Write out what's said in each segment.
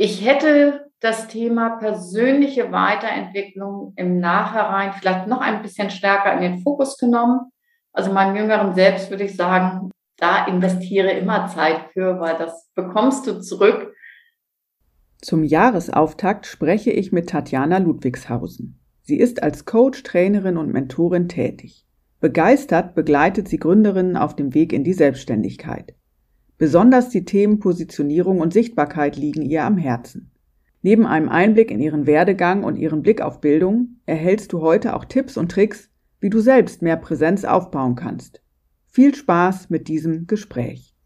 Ich hätte das Thema persönliche Weiterentwicklung im Nachhinein vielleicht noch ein bisschen stärker in den Fokus genommen. Also meinem jüngeren Selbst würde ich sagen, da investiere immer Zeit für, weil das bekommst du zurück. Zum Jahresauftakt spreche ich mit Tatjana Ludwigshausen. Sie ist als Coach, Trainerin und Mentorin tätig. Begeistert begleitet sie Gründerinnen auf dem Weg in die Selbstständigkeit. Besonders die Themen Positionierung und Sichtbarkeit liegen ihr am Herzen. Neben einem Einblick in ihren Werdegang und ihren Blick auf Bildung erhältst du heute auch Tipps und Tricks, wie du selbst mehr Präsenz aufbauen kannst. Viel Spaß mit diesem Gespräch.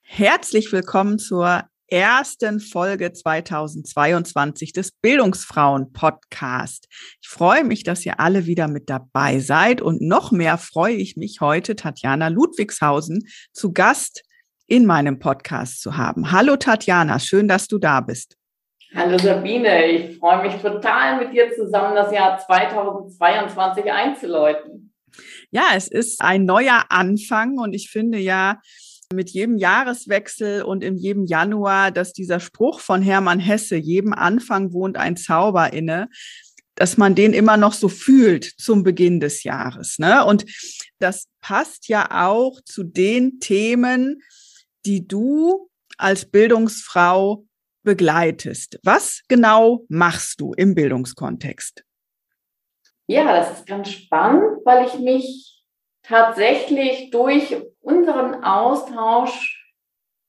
Herzlich willkommen zur ersten Folge 2022 des Bildungsfrauen Podcast. Ich freue mich, dass ihr alle wieder mit dabei seid und noch mehr freue ich mich heute Tatjana Ludwigshausen zu Gast in meinem Podcast zu haben. Hallo Tatjana, schön, dass du da bist. Hallo Sabine, ich freue mich total mit dir zusammen das Jahr 2022 einzuläuten. Ja, es ist ein neuer Anfang und ich finde ja, mit jedem Jahreswechsel und in jedem Januar, dass dieser Spruch von Hermann Hesse, jedem Anfang wohnt ein Zauber inne, dass man den immer noch so fühlt zum Beginn des Jahres. Ne? Und das passt ja auch zu den Themen, die du als Bildungsfrau begleitest. Was genau machst du im Bildungskontext? Ja, das ist ganz spannend, weil ich mich tatsächlich durch unseren Austausch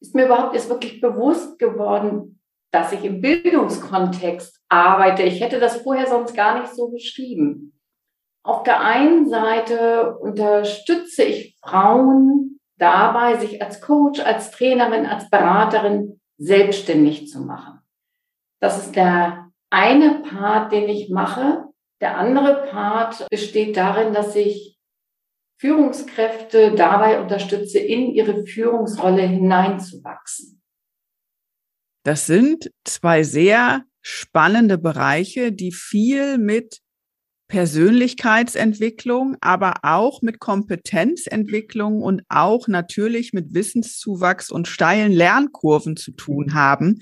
ist mir überhaupt erst wirklich bewusst geworden, dass ich im Bildungskontext arbeite. Ich hätte das vorher sonst gar nicht so beschrieben. Auf der einen Seite unterstütze ich Frauen dabei, sich als Coach, als Trainerin, als Beraterin selbstständig zu machen. Das ist der eine Part, den ich mache. Der andere Part besteht darin, dass ich Führungskräfte dabei unterstütze, in ihre Führungsrolle hineinzuwachsen. Das sind zwei sehr spannende Bereiche, die viel mit Persönlichkeitsentwicklung, aber auch mit Kompetenzentwicklung und auch natürlich mit Wissenszuwachs und steilen Lernkurven zu tun haben.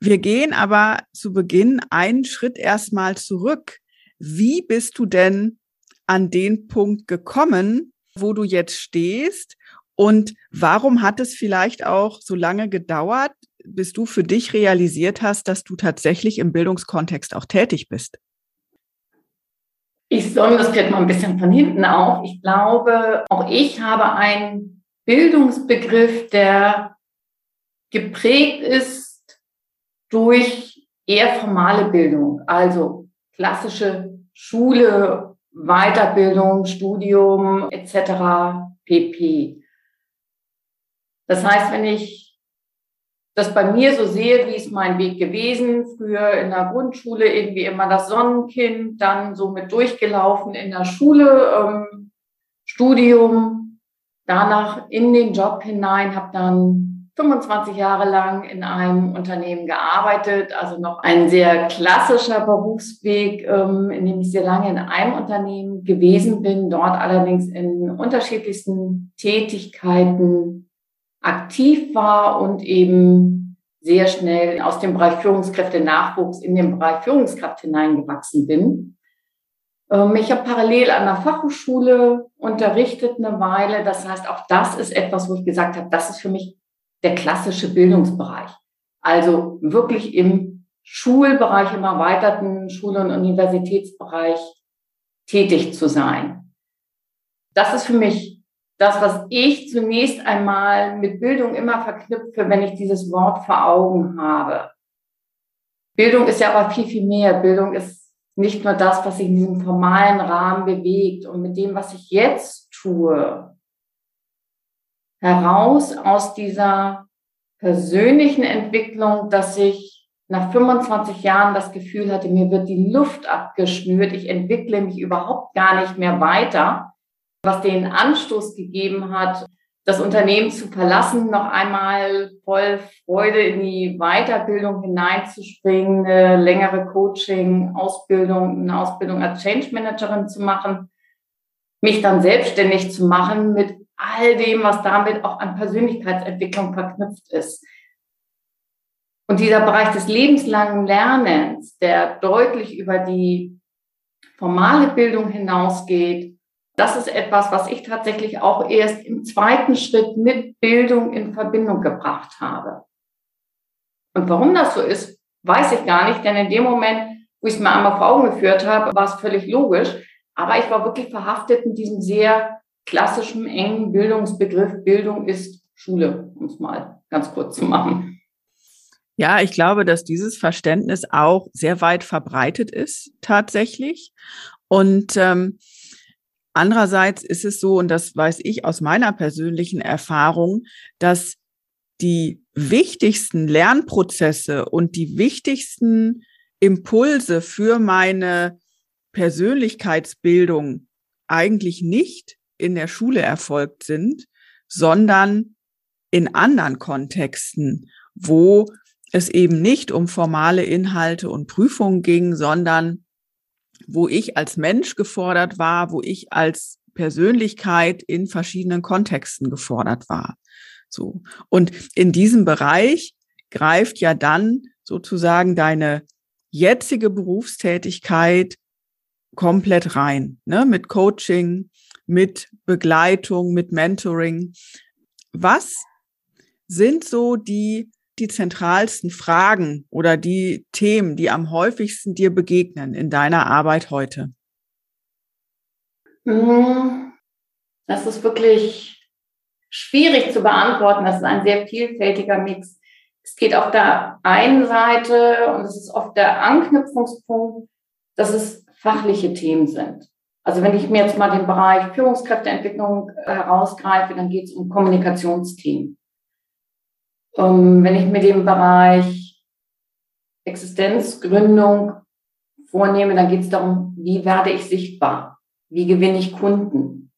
Wir gehen aber zu Beginn einen Schritt erstmal zurück. Wie bist du denn an den Punkt gekommen, wo du jetzt stehst? Und warum hat es vielleicht auch so lange gedauert, bis du für dich realisiert hast, dass du tatsächlich im Bildungskontext auch tätig bist? Ich soll das vielleicht mal ein bisschen von hinten auf. Ich glaube, auch ich habe einen Bildungsbegriff, der geprägt ist durch eher formale Bildung, also klassische Schule Weiterbildung, Studium etc. pp. Das heißt, wenn ich das bei mir so sehe, wie ist mein Weg gewesen, früher in der Grundschule irgendwie immer das Sonnenkind, dann so mit durchgelaufen in der Schule, ähm, Studium, danach in den Job hinein, habe dann 25 Jahre lang in einem Unternehmen gearbeitet, also noch ein sehr klassischer Berufsweg, ähm, in dem ich sehr lange in einem Unternehmen gewesen bin, dort allerdings in unterschiedlichsten Tätigkeiten aktiv war und eben sehr schnell aus dem Bereich Führungskräfte Nachwuchs in den Bereich Führungskraft hineingewachsen bin. Ähm, ich habe parallel an der Fachhochschule unterrichtet eine Weile. Das heißt, auch das ist etwas, wo ich gesagt habe, das ist für mich der klassische Bildungsbereich. Also wirklich im Schulbereich, im erweiterten Schul- und Universitätsbereich tätig zu sein. Das ist für mich das, was ich zunächst einmal mit Bildung immer verknüpfe, wenn ich dieses Wort vor Augen habe. Bildung ist ja aber viel, viel mehr. Bildung ist nicht nur das, was sich in diesem formalen Rahmen bewegt und mit dem, was ich jetzt tue, heraus aus dieser persönlichen Entwicklung, dass ich nach 25 Jahren das Gefühl hatte, mir wird die Luft abgeschnürt, ich entwickle mich überhaupt gar nicht mehr weiter, was den Anstoß gegeben hat, das Unternehmen zu verlassen, noch einmal voll Freude in die Weiterbildung hineinzuspringen, eine längere Coaching, Ausbildung, eine Ausbildung als Change Managerin zu machen, mich dann selbstständig zu machen mit all dem, was damit auch an Persönlichkeitsentwicklung verknüpft ist. Und dieser Bereich des lebenslangen Lernens, der deutlich über die formale Bildung hinausgeht, das ist etwas, was ich tatsächlich auch erst im zweiten Schritt mit Bildung in Verbindung gebracht habe. Und warum das so ist, weiß ich gar nicht, denn in dem Moment, wo ich es mir einmal vor Augen geführt habe, war es völlig logisch. Aber ich war wirklich verhaftet in diesem sehr klassischen, engen Bildungsbegriff. Bildung ist Schule, um es mal ganz kurz zu machen. Ja, ich glaube, dass dieses Verständnis auch sehr weit verbreitet ist, tatsächlich. Und ähm, Andererseits ist es so, und das weiß ich aus meiner persönlichen Erfahrung, dass die wichtigsten Lernprozesse und die wichtigsten Impulse für meine Persönlichkeitsbildung eigentlich nicht in der Schule erfolgt sind, sondern in anderen Kontexten, wo es eben nicht um formale Inhalte und Prüfungen ging, sondern wo ich als Mensch gefordert war, wo ich als Persönlichkeit in verschiedenen Kontexten gefordert war. So. Und in diesem Bereich greift ja dann sozusagen deine jetzige Berufstätigkeit komplett rein, ne? mit Coaching, mit Begleitung, mit Mentoring. Was sind so die die zentralsten Fragen oder die Themen, die am häufigsten dir begegnen in deiner Arbeit heute? Hm, das ist wirklich schwierig zu beantworten. Das ist ein sehr vielfältiger Mix. Es geht auf der einen Seite, und es ist oft der Anknüpfungspunkt, dass es fachliche Themen sind. Also wenn ich mir jetzt mal den Bereich Führungskräfteentwicklung herausgreife, dann geht es um Kommunikationsthemen. Ähm, wenn ich mir den Bereich Existenzgründung vornehme, dann geht es darum, wie werde ich sichtbar? Wie gewinne ich Kunden?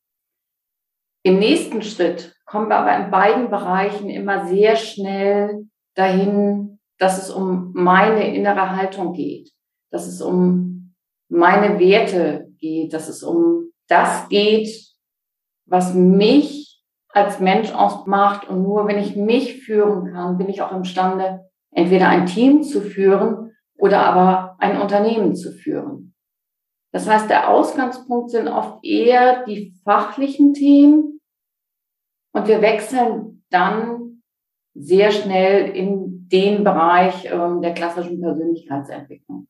Im nächsten Schritt kommen wir aber in beiden Bereichen immer sehr schnell dahin, dass es um meine innere Haltung geht, dass es um meine Werte geht, dass es um das geht, was mich als Mensch ausmacht. Und nur wenn ich mich führen kann, bin ich auch imstande, entweder ein Team zu führen oder aber ein Unternehmen zu führen. Das heißt, der Ausgangspunkt sind oft eher die fachlichen Themen und wir wechseln dann sehr schnell in den Bereich äh, der klassischen Persönlichkeitsentwicklung.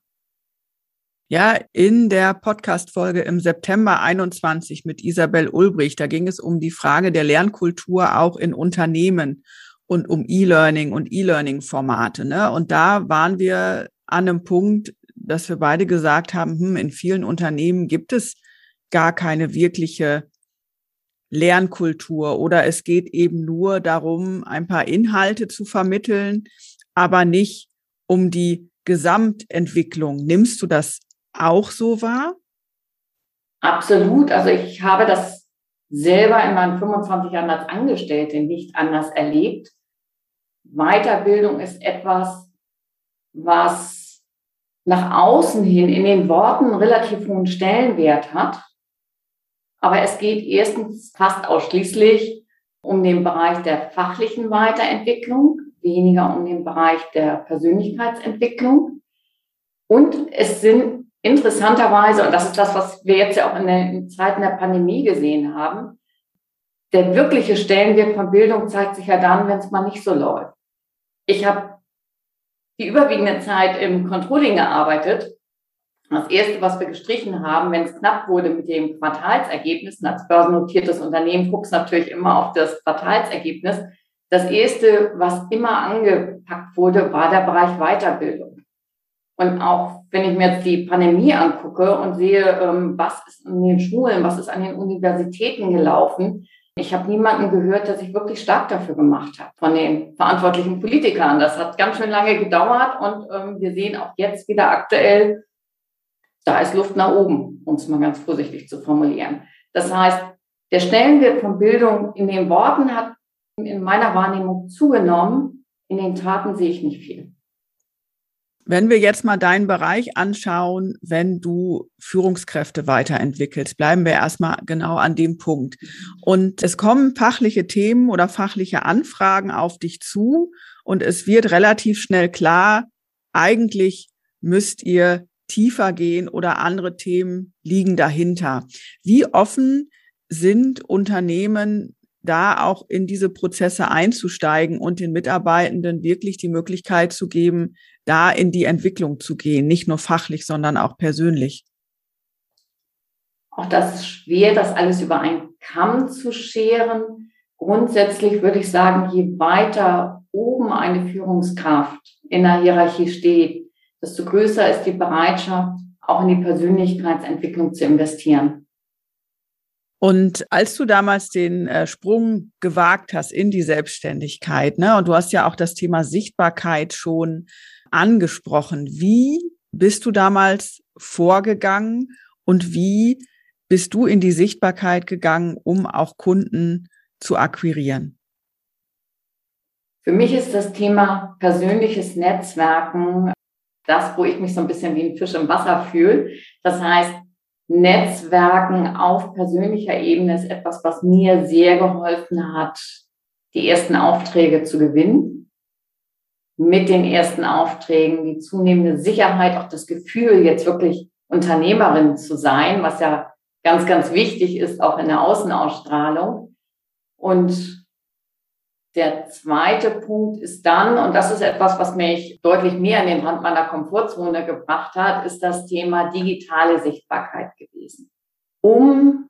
Ja, in der Podcast-Folge im September 21 mit Isabel Ulbricht, da ging es um die Frage der Lernkultur auch in Unternehmen und um E-Learning und E-Learning-Formate. Ne? Und da waren wir an einem Punkt, dass wir beide gesagt haben, hm, in vielen Unternehmen gibt es gar keine wirkliche Lernkultur oder es geht eben nur darum, ein paar Inhalte zu vermitteln, aber nicht um die Gesamtentwicklung. Nimmst du das auch so war? Absolut. Also ich habe das selber in meinen 25 Jahren als Angestellte nicht anders erlebt. Weiterbildung ist etwas, was nach außen hin in den Worten relativ hohen Stellenwert hat. Aber es geht erstens fast ausschließlich um den Bereich der fachlichen Weiterentwicklung, weniger um den Bereich der Persönlichkeitsentwicklung. Und es sind interessanterweise, und das ist das, was wir jetzt ja auch in den Zeiten der Pandemie gesehen haben, der wirkliche Stellenwert von Bildung zeigt sich ja dann, wenn es mal nicht so läuft. Ich habe die überwiegende Zeit im Controlling gearbeitet. Das erste, was wir gestrichen haben, wenn es knapp wurde mit dem Quartalsergebnis, als börsennotiertes Unternehmen guckst natürlich immer auf das Quartalsergebnis. Das erste, was immer angepackt wurde, war der Bereich Weiterbildung. Und auch wenn ich mir jetzt die Pandemie angucke und sehe, ähm, was ist an den Schulen, was ist an den Universitäten gelaufen, ich habe niemanden gehört, der sich wirklich stark dafür gemacht hat von den verantwortlichen Politikern. Das hat ganz schön lange gedauert und ähm, wir sehen auch jetzt wieder aktuell, da ist Luft nach oben, um es mal ganz vorsichtig zu formulieren. Das heißt, der Stellenwert von Bildung in den Worten hat in meiner Wahrnehmung zugenommen, in den Taten sehe ich nicht viel. Wenn wir jetzt mal deinen Bereich anschauen, wenn du Führungskräfte weiterentwickelst, bleiben wir erstmal genau an dem Punkt. Und es kommen fachliche Themen oder fachliche Anfragen auf dich zu und es wird relativ schnell klar, eigentlich müsst ihr tiefer gehen oder andere Themen liegen dahinter. Wie offen sind Unternehmen da auch in diese Prozesse einzusteigen und den Mitarbeitenden wirklich die Möglichkeit zu geben, da in die Entwicklung zu gehen, nicht nur fachlich, sondern auch persönlich? Auch das ist schwer, das alles über einen Kamm zu scheren. Grundsätzlich würde ich sagen, je weiter oben eine Führungskraft in der Hierarchie steht, desto größer ist die Bereitschaft, auch in die Persönlichkeitsentwicklung zu investieren. Und als du damals den äh, Sprung gewagt hast in die Selbstständigkeit, ne, und du hast ja auch das Thema Sichtbarkeit schon angesprochen. Wie bist du damals vorgegangen und wie bist du in die Sichtbarkeit gegangen, um auch Kunden zu akquirieren? Für mich ist das Thema persönliches Netzwerken das, wo ich mich so ein bisschen wie ein Fisch im Wasser fühle. Das heißt, Netzwerken auf persönlicher Ebene ist etwas, was mir sehr geholfen hat, die ersten Aufträge zu gewinnen mit den ersten Aufträgen, die zunehmende Sicherheit, auch das Gefühl, jetzt wirklich Unternehmerin zu sein, was ja ganz, ganz wichtig ist, auch in der Außenausstrahlung. Und der zweite Punkt ist dann, und das ist etwas, was mich deutlich mehr in den Rand meiner Komfortzone gebracht hat, ist das Thema digitale Sichtbarkeit gewesen. Um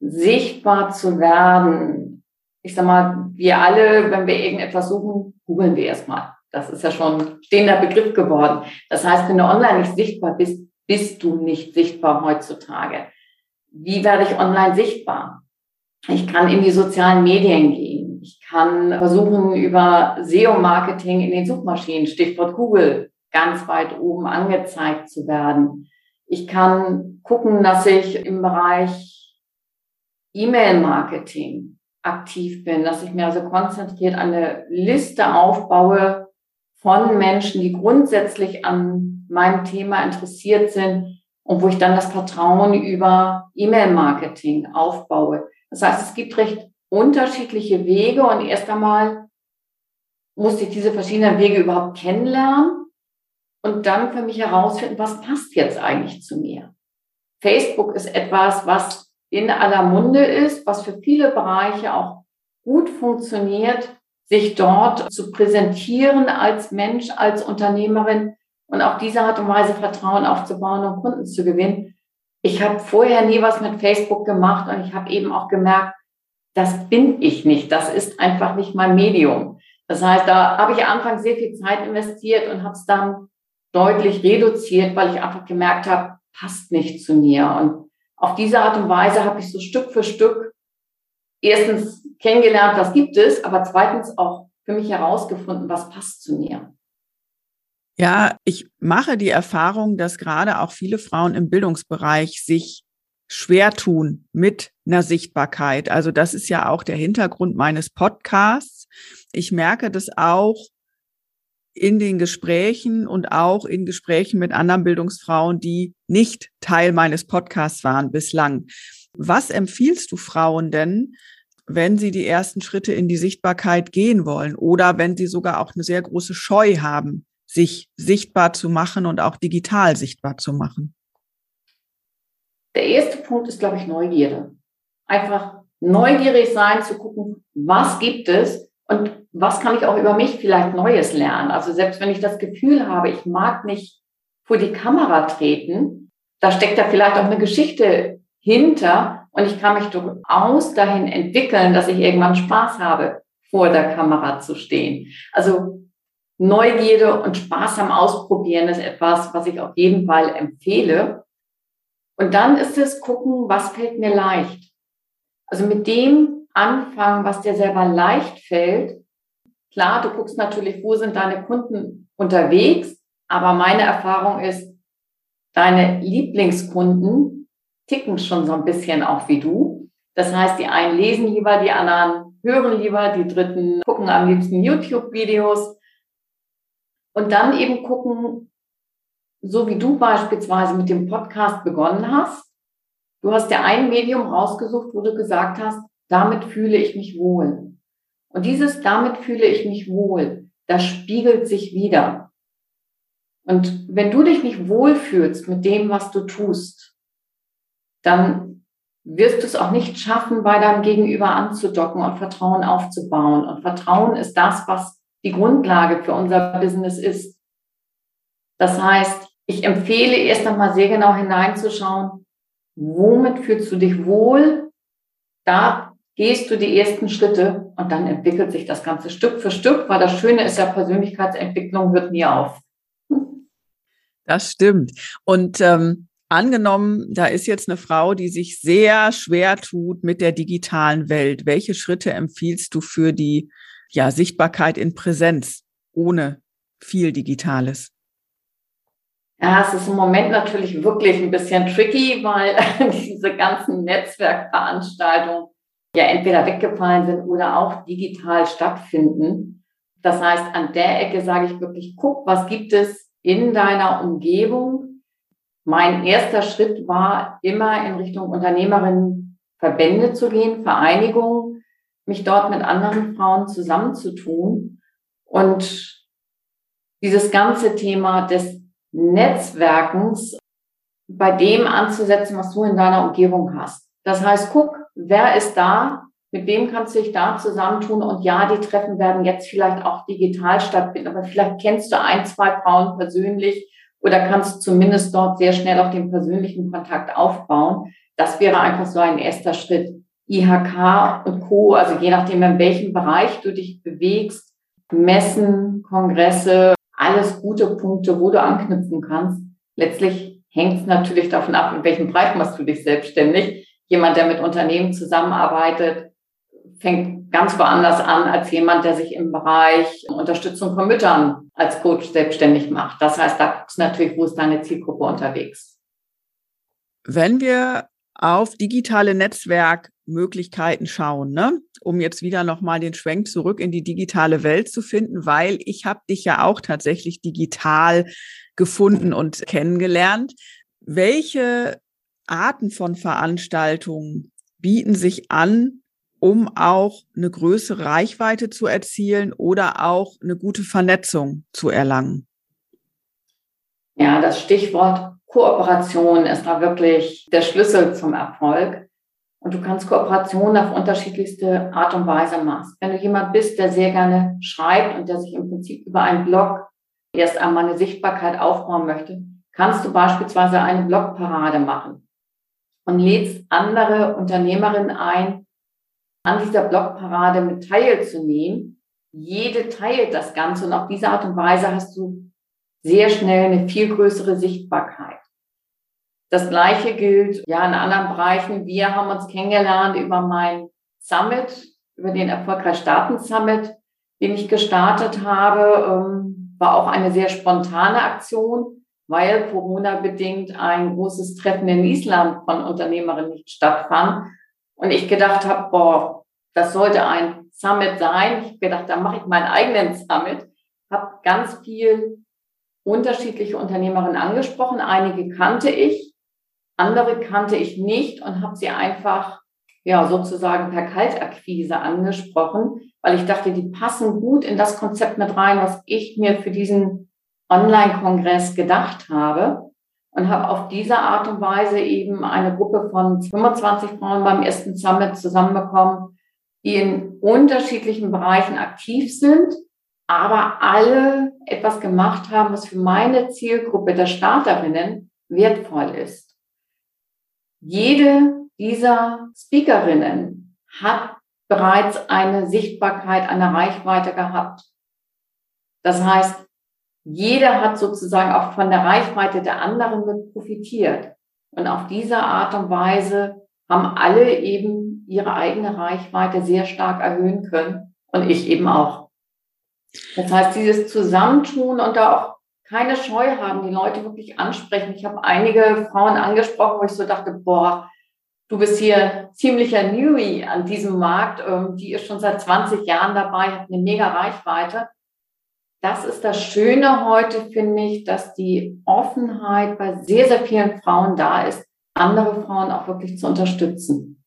sichtbar zu werden, ich sag mal, wir alle, wenn wir irgendetwas suchen, googeln wir erstmal. Das ist ja schon stehender Begriff geworden. Das heißt, wenn du online nicht sichtbar bist, bist du nicht sichtbar heutzutage. Wie werde ich online sichtbar? Ich kann in die sozialen Medien gehen. Ich kann versuchen, über SEO-Marketing in den Suchmaschinen, Stichwort Google, ganz weit oben angezeigt zu werden. Ich kann gucken, dass ich im Bereich E-Mail-Marketing aktiv bin, dass ich mir also konzentriert eine Liste aufbaue von Menschen, die grundsätzlich an meinem Thema interessiert sind und wo ich dann das Vertrauen über E-Mail-Marketing aufbaue. Das heißt, es gibt recht unterschiedliche Wege und erst einmal musste ich diese verschiedenen Wege überhaupt kennenlernen und dann für mich herausfinden, was passt jetzt eigentlich zu mir. Facebook ist etwas, was in aller Munde ist, was für viele Bereiche auch gut funktioniert, sich dort zu präsentieren als Mensch, als Unternehmerin und auf diese Art und Weise Vertrauen aufzubauen und Kunden zu gewinnen. Ich habe vorher nie was mit Facebook gemacht und ich habe eben auch gemerkt, das bin ich nicht. Das ist einfach nicht mein Medium. Das heißt, da habe ich anfangs sehr viel Zeit investiert und habe es dann deutlich reduziert, weil ich einfach gemerkt habe, passt nicht zu mir. Und auf diese Art und Weise habe ich so Stück für Stück erstens kennengelernt, was gibt es, aber zweitens auch für mich herausgefunden, was passt zu mir. Ja, ich mache die Erfahrung, dass gerade auch viele Frauen im Bildungsbereich sich schwer tun mit einer Sichtbarkeit. Also das ist ja auch der Hintergrund meines Podcasts. Ich merke das auch in den Gesprächen und auch in Gesprächen mit anderen Bildungsfrauen, die nicht Teil meines Podcasts waren bislang. Was empfiehlst du Frauen denn, wenn sie die ersten Schritte in die Sichtbarkeit gehen wollen oder wenn sie sogar auch eine sehr große Scheu haben, sich sichtbar zu machen und auch digital sichtbar zu machen? Der erste Punkt ist, glaube ich, Neugierde. Einfach neugierig sein, zu gucken, was gibt es und was kann ich auch über mich vielleicht Neues lernen. Also selbst wenn ich das Gefühl habe, ich mag nicht vor die Kamera treten, da steckt da vielleicht auch eine Geschichte hinter und ich kann mich durchaus dahin entwickeln, dass ich irgendwann Spaß habe, vor der Kamera zu stehen. Also Neugierde und Spaß am Ausprobieren ist etwas, was ich auf jeden Fall empfehle. Und dann ist es gucken, was fällt mir leicht. Also mit dem anfangen, was dir selber leicht fällt. Klar, du guckst natürlich, wo sind deine Kunden unterwegs, aber meine Erfahrung ist, deine Lieblingskunden ticken schon so ein bisschen auch wie du. Das heißt, die einen lesen lieber, die anderen hören lieber, die dritten gucken am liebsten YouTube-Videos. Und dann eben gucken, so wie du beispielsweise mit dem Podcast begonnen hast. Du hast ja ein Medium rausgesucht, wo du gesagt hast, damit fühle ich mich wohl. Und dieses damit fühle ich mich wohl, das spiegelt sich wieder. Und wenn du dich nicht wohlfühlst mit dem, was du tust, dann wirst du es auch nicht schaffen, bei deinem Gegenüber anzudocken und Vertrauen aufzubauen. Und Vertrauen ist das, was die Grundlage für unser Business ist. Das heißt, ich empfehle erst einmal sehr genau hineinzuschauen, womit fühlst du dich wohl? Da gehst du die ersten Schritte und dann entwickelt sich das Ganze Stück für Stück, weil das Schöne ist ja, Persönlichkeitsentwicklung hört nie auf. Das stimmt. Und ähm, angenommen, da ist jetzt eine Frau, die sich sehr schwer tut mit der digitalen Welt. Welche Schritte empfiehlst du für die ja, Sichtbarkeit in Präsenz ohne viel Digitales? Ja, es ist im Moment natürlich wirklich ein bisschen tricky, weil diese ganzen Netzwerkveranstaltungen ja entweder weggefallen sind oder auch digital stattfinden. Das heißt, an der Ecke sage ich wirklich, guck, was gibt es in deiner Umgebung. Mein erster Schritt war immer in Richtung Unternehmerinnen Verbände zu gehen, Vereinigungen, mich dort mit anderen Frauen zusammenzutun und dieses ganze Thema des Netzwerkens bei dem anzusetzen, was du in deiner Umgebung hast. Das heißt, guck, wer ist da, mit wem kannst du dich da zusammentun? Und ja, die Treffen werden jetzt vielleicht auch digital stattfinden, aber vielleicht kennst du ein, zwei Frauen persönlich oder kannst zumindest dort sehr schnell auch den persönlichen Kontakt aufbauen. Das wäre einfach so ein erster Schritt. IHK und Co., also je nachdem, in welchem Bereich du dich bewegst, Messen, Kongresse, alles gute Punkte, wo du anknüpfen kannst. Letztlich hängt es natürlich davon ab, in welchem Bereich machst du dich selbstständig. Jemand, der mit Unternehmen zusammenarbeitet, fängt ganz woanders an als jemand, der sich im Bereich Unterstützung von Müttern als Coach selbstständig macht. Das heißt, da guckst du natürlich, wo ist deine Zielgruppe unterwegs. Wenn wir auf digitale Netzwerkmöglichkeiten schauen, ne? um jetzt wieder nochmal den Schwenk zurück in die digitale Welt zu finden, weil ich habe dich ja auch tatsächlich digital gefunden und kennengelernt. Welche Arten von Veranstaltungen bieten sich an, um auch eine größere Reichweite zu erzielen oder auch eine gute Vernetzung zu erlangen? Ja, das Stichwort Kooperation ist da wirklich der Schlüssel zum Erfolg. Und du kannst Kooperation auf unterschiedlichste Art und Weise machen. Wenn du jemand bist, der sehr gerne schreibt und der sich im Prinzip über einen Blog erst einmal eine Sichtbarkeit aufbauen möchte, kannst du beispielsweise eine Blogparade machen und lädst andere Unternehmerinnen ein, an dieser Blogparade mit teilzunehmen. Jede teilt das Ganze und auf diese Art und Weise hast du sehr schnell eine viel größere Sichtbarkeit. Das Gleiche gilt ja in anderen Bereichen. Wir haben uns kennengelernt über mein Summit, über den Erfolgreich Starten Summit, den ich gestartet habe. Ähm, war auch eine sehr spontane Aktion, weil Corona bedingt ein großes Treffen in Island von Unternehmerinnen nicht stattfand. Und ich gedacht habe, boah, das sollte ein Summit sein. Ich gedacht, da mache ich meinen eigenen Summit. Habe ganz viel unterschiedliche Unternehmerinnen angesprochen. Einige kannte ich, andere kannte ich nicht und habe sie einfach ja sozusagen per Kaltakquise angesprochen, weil ich dachte, die passen gut in das Konzept mit rein, was ich mir für diesen Online-Kongress gedacht habe und habe auf diese Art und Weise eben eine Gruppe von 25 Frauen beim ersten Summit zusammenbekommen, die in unterschiedlichen Bereichen aktiv sind, aber alle etwas gemacht haben, was für meine Zielgruppe der Starterinnen wertvoll ist. Jede dieser Speakerinnen hat bereits eine Sichtbarkeit, eine Reichweite gehabt. Das heißt, jeder hat sozusagen auch von der Reichweite der anderen mit profitiert. Und auf diese Art und Weise haben alle eben ihre eigene Reichweite sehr stark erhöhen können und ich eben auch. Das heißt, dieses Zusammentun und auch keine Scheu haben, die Leute wirklich ansprechen. Ich habe einige Frauen angesprochen, wo ich so dachte, boah, du bist hier ziemlicher Newie an diesem Markt. Ähm, die ist schon seit 20 Jahren dabei, hat eine mega Reichweite. Das ist das Schöne heute, finde ich, dass die Offenheit bei sehr, sehr vielen Frauen da ist, andere Frauen auch wirklich zu unterstützen.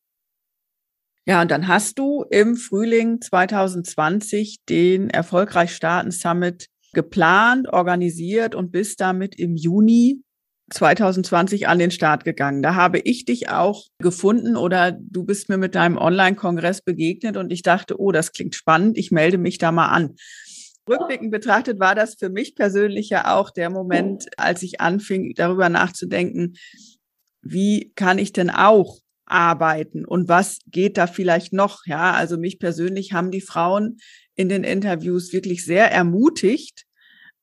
Ja, und dann hast du im Frühling 2020 den Erfolgreich Starten Summit geplant, organisiert und bist damit im Juni 2020 an den Start gegangen. Da habe ich dich auch gefunden oder du bist mir mit deinem Online-Kongress begegnet und ich dachte, oh, das klingt spannend, ich melde mich da mal an. Rückblickend betrachtet war das für mich persönlich ja auch der Moment, als ich anfing, darüber nachzudenken, wie kann ich denn auch arbeiten und was geht da vielleicht noch? Ja, also mich persönlich haben die Frauen in den Interviews wirklich sehr ermutigt,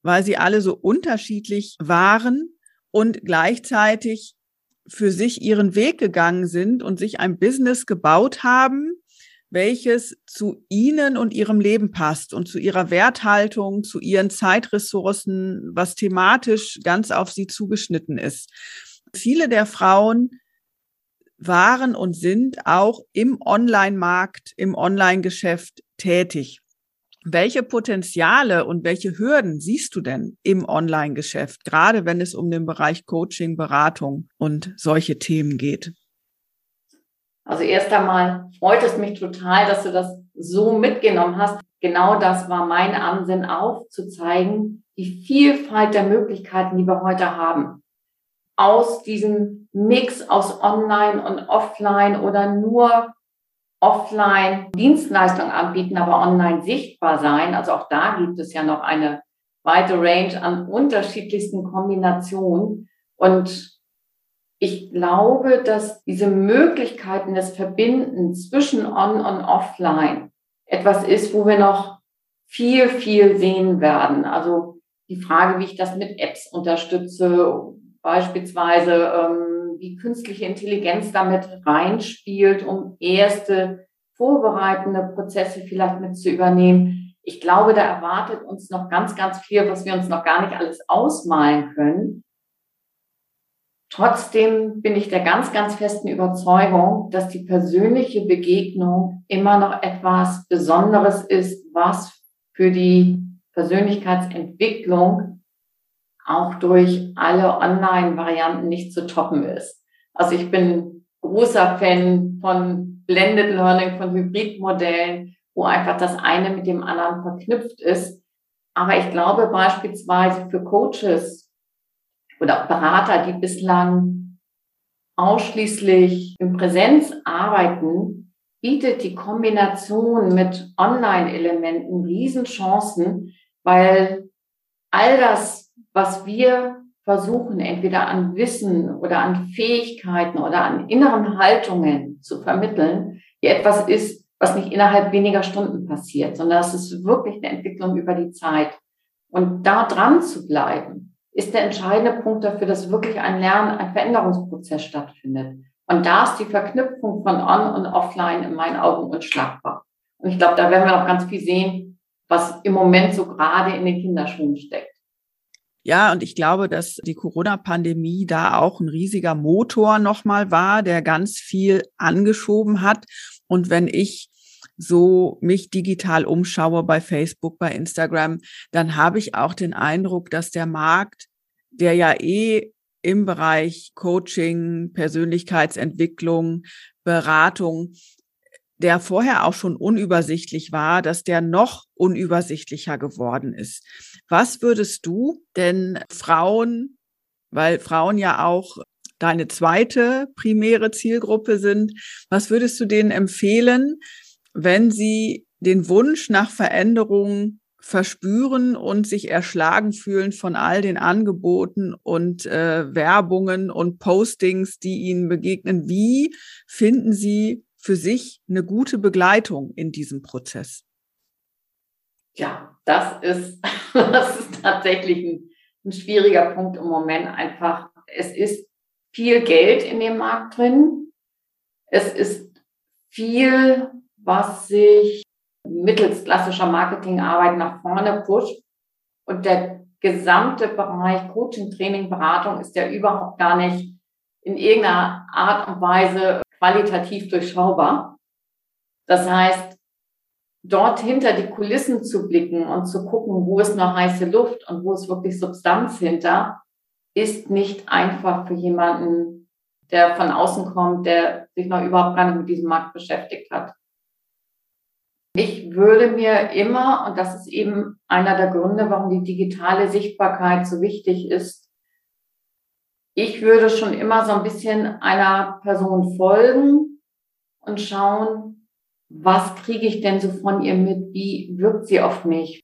weil sie alle so unterschiedlich waren und gleichzeitig für sich ihren Weg gegangen sind und sich ein Business gebaut haben, welches zu ihnen und ihrem Leben passt und zu ihrer Werthaltung, zu ihren Zeitressourcen, was thematisch ganz auf sie zugeschnitten ist. Viele der Frauen waren und sind auch im Online-Markt, im Online-Geschäft tätig. Welche Potenziale und welche Hürden siehst du denn im Online-Geschäft, gerade wenn es um den Bereich Coaching, Beratung und solche Themen geht? Also erst einmal freut es mich total, dass du das so mitgenommen hast. Genau das war mein Ansinn aufzuzeigen, die Vielfalt der Möglichkeiten, die wir heute haben. Aus diesem Mix aus Online und Offline oder nur offline Dienstleistungen anbieten, aber online sichtbar sein. Also auch da gibt es ja noch eine weite Range an unterschiedlichsten Kombinationen. Und ich glaube, dass diese Möglichkeiten des Verbindens zwischen On und Offline etwas ist, wo wir noch viel, viel sehen werden. Also die Frage, wie ich das mit Apps unterstütze, beispielsweise ähm, wie künstliche Intelligenz damit reinspielt, um erste vorbereitende Prozesse vielleicht mit zu übernehmen. Ich glaube, da erwartet uns noch ganz, ganz viel, was wir uns noch gar nicht alles ausmalen können. Trotzdem bin ich der ganz, ganz festen Überzeugung, dass die persönliche Begegnung immer noch etwas Besonderes ist, was für die Persönlichkeitsentwicklung auch durch alle Online-Varianten nicht zu toppen ist. Also ich bin großer Fan von Blended Learning, von Hybridmodellen, wo einfach das eine mit dem anderen verknüpft ist. Aber ich glaube beispielsweise für Coaches oder Berater, die bislang ausschließlich in Präsenz arbeiten, bietet die Kombination mit Online-Elementen Riesenchancen, weil all das was wir versuchen, entweder an Wissen oder an Fähigkeiten oder an inneren Haltungen zu vermitteln, die etwas ist, was nicht innerhalb weniger Stunden passiert, sondern es ist wirklich eine Entwicklung über die Zeit. Und da dran zu bleiben, ist der entscheidende Punkt dafür, dass wirklich ein Lern-, ein Veränderungsprozess stattfindet. Und da ist die Verknüpfung von On- und Offline in meinen Augen unschlagbar. Und ich glaube, da werden wir noch ganz viel sehen, was im Moment so gerade in den Kinderschuhen steckt. Ja, und ich glaube, dass die Corona-Pandemie da auch ein riesiger Motor nochmal war, der ganz viel angeschoben hat. Und wenn ich so mich digital umschaue bei Facebook, bei Instagram, dann habe ich auch den Eindruck, dass der Markt, der ja eh im Bereich Coaching, Persönlichkeitsentwicklung, Beratung der vorher auch schon unübersichtlich war, dass der noch unübersichtlicher geworden ist, Was würdest du denn Frauen, weil Frauen ja auch deine zweite primäre Zielgruppe sind, was würdest du denen empfehlen, wenn sie den Wunsch nach Veränderung verspüren und sich erschlagen fühlen von all den Angeboten und äh, Werbungen und Postings, die ihnen begegnen. Wie finden sie für sich eine gute Begleitung in diesem Prozess? Ja, das ist, das ist tatsächlich ein, ein schwieriger Punkt im Moment einfach. Es ist viel Geld in dem Markt drin. Es ist viel, was sich mittels klassischer Marketingarbeit nach vorne pusht. Und der gesamte Bereich Coaching, Training, Beratung ist ja überhaupt gar nicht in irgendeiner Art und Weise qualitativ durchschaubar. Das heißt, dort hinter die Kulissen zu blicken und zu gucken, wo ist noch heiße Luft und wo ist wirklich Substanz hinter, ist nicht einfach für jemanden, der von außen kommt, der sich noch überhaupt gar nicht mit diesem Markt beschäftigt hat. Ich würde mir immer, und das ist eben einer der Gründe, warum die digitale Sichtbarkeit so wichtig ist, ich würde schon immer so ein bisschen einer Person folgen und schauen, was kriege ich denn so von ihr mit? Wie wirkt sie auf mich?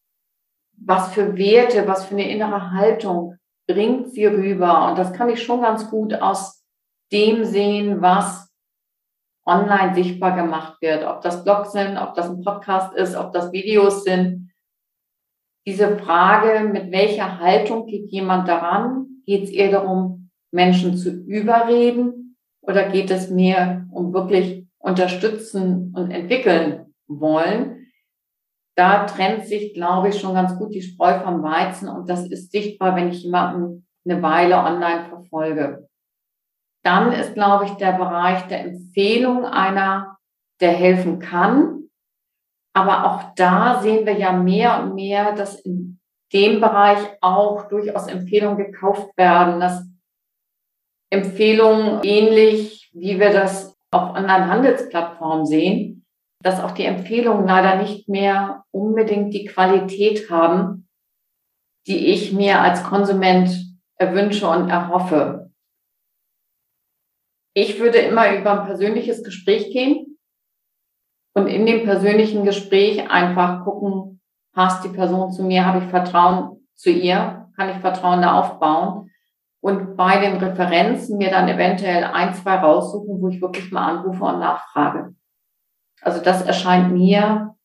Was für Werte, was für eine innere Haltung bringt sie rüber? Und das kann ich schon ganz gut aus dem sehen, was online sichtbar gemacht wird, ob das Blogs sind, ob das ein Podcast ist, ob das Videos sind. Diese Frage, mit welcher Haltung geht jemand daran? Geht es eher darum, Menschen zu überreden oder geht es mehr um wirklich unterstützen und entwickeln wollen? Da trennt sich, glaube ich, schon ganz gut die Spreu vom Weizen und das ist sichtbar, wenn ich jemanden eine Weile online verfolge. Dann ist, glaube ich, der Bereich der Empfehlung einer, der helfen kann. Aber auch da sehen wir ja mehr und mehr, dass in dem Bereich auch durchaus Empfehlungen gekauft werden, dass Empfehlungen ähnlich, wie wir das auf Online-Handelsplattformen sehen, dass auch die Empfehlungen leider nicht mehr unbedingt die Qualität haben, die ich mir als Konsument erwünsche und erhoffe. Ich würde immer über ein persönliches Gespräch gehen und in dem persönlichen Gespräch einfach gucken, passt die Person zu mir, habe ich Vertrauen zu ihr, kann ich Vertrauen da aufbauen und bei den Referenzen mir dann eventuell ein, zwei raussuchen, wo ich wirklich mal anrufe und nachfrage. Also das erscheint mir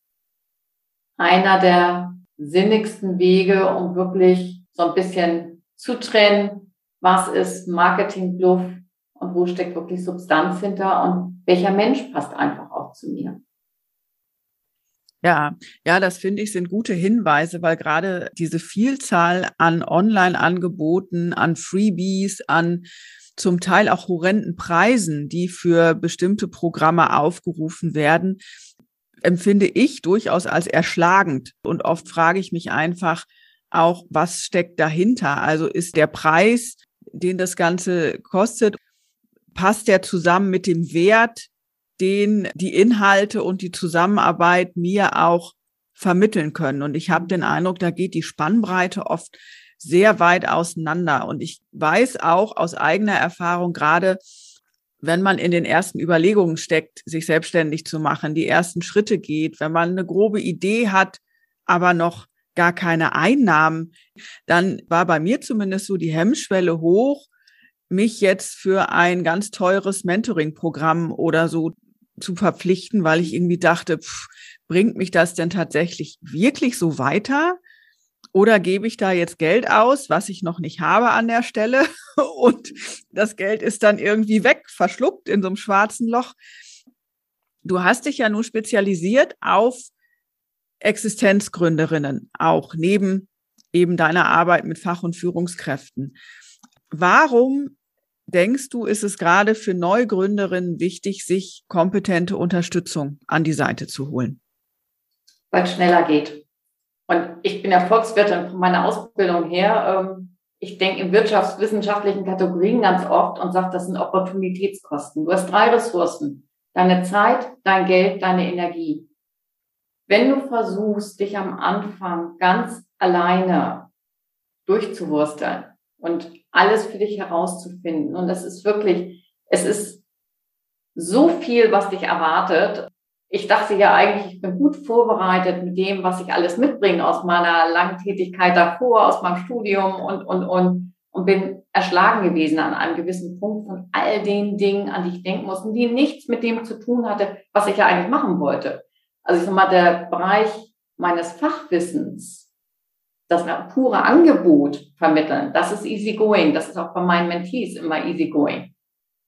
einer der sinnigsten Wege, um wirklich so ein bisschen zu trennen, was ist Marketing-Bluff, und wo steckt wirklich Substanz hinter und welcher Mensch passt einfach auch zu mir. Ja, ja, das finde ich sind gute Hinweise, weil gerade diese Vielzahl an Online-Angeboten, an Freebies, an zum Teil auch horrenden Preisen, die für bestimmte Programme aufgerufen werden, empfinde ich durchaus als erschlagend. Und oft frage ich mich einfach auch, was steckt dahinter? Also ist der Preis, den das Ganze kostet, passt der zusammen mit dem Wert, den die Inhalte und die Zusammenarbeit mir auch vermitteln können. Und ich habe den Eindruck, da geht die Spannbreite oft sehr weit auseinander. Und ich weiß auch aus eigener Erfahrung, gerade wenn man in den ersten Überlegungen steckt, sich selbstständig zu machen, die ersten Schritte geht, wenn man eine grobe Idee hat, aber noch gar keine Einnahmen, dann war bei mir zumindest so die Hemmschwelle hoch, mich jetzt für ein ganz teures Mentoring-Programm oder so zu verpflichten, weil ich irgendwie dachte, pff, bringt mich das denn tatsächlich wirklich so weiter? Oder gebe ich da jetzt Geld aus, was ich noch nicht habe an der Stelle? Und das Geld ist dann irgendwie weg, verschluckt in so einem schwarzen Loch. Du hast dich ja nun spezialisiert auf Existenzgründerinnen, auch neben eben deiner Arbeit mit Fach- und Führungskräften. Warum denkst du, ist es gerade für Neugründerinnen wichtig, sich kompetente Unterstützung an die Seite zu holen? Weil es schneller geht. Und ich bin ja Volkswirtin von meiner Ausbildung her. Ähm, ich denke in wirtschaftswissenschaftlichen Kategorien ganz oft und sage, das sind Opportunitätskosten. Du hast drei Ressourcen. Deine Zeit, dein Geld, deine Energie. Wenn du versuchst, dich am Anfang ganz alleine durchzuwursteln und alles für dich herauszufinden. Und das ist wirklich, es ist so viel, was dich erwartet. Ich dachte ja eigentlich, ich bin gut vorbereitet mit dem, was ich alles mitbringe aus meiner langen Tätigkeit davor, aus meinem Studium und, und, und, und bin erschlagen gewesen an einem gewissen Punkt von all den Dingen, an die ich denken musste, die nichts mit dem zu tun hatte, was ich ja eigentlich machen wollte. Also ich sag mal, der Bereich meines Fachwissens, das pure Angebot vermitteln, das ist easy going. Das ist auch bei meinen Mentees immer easy going.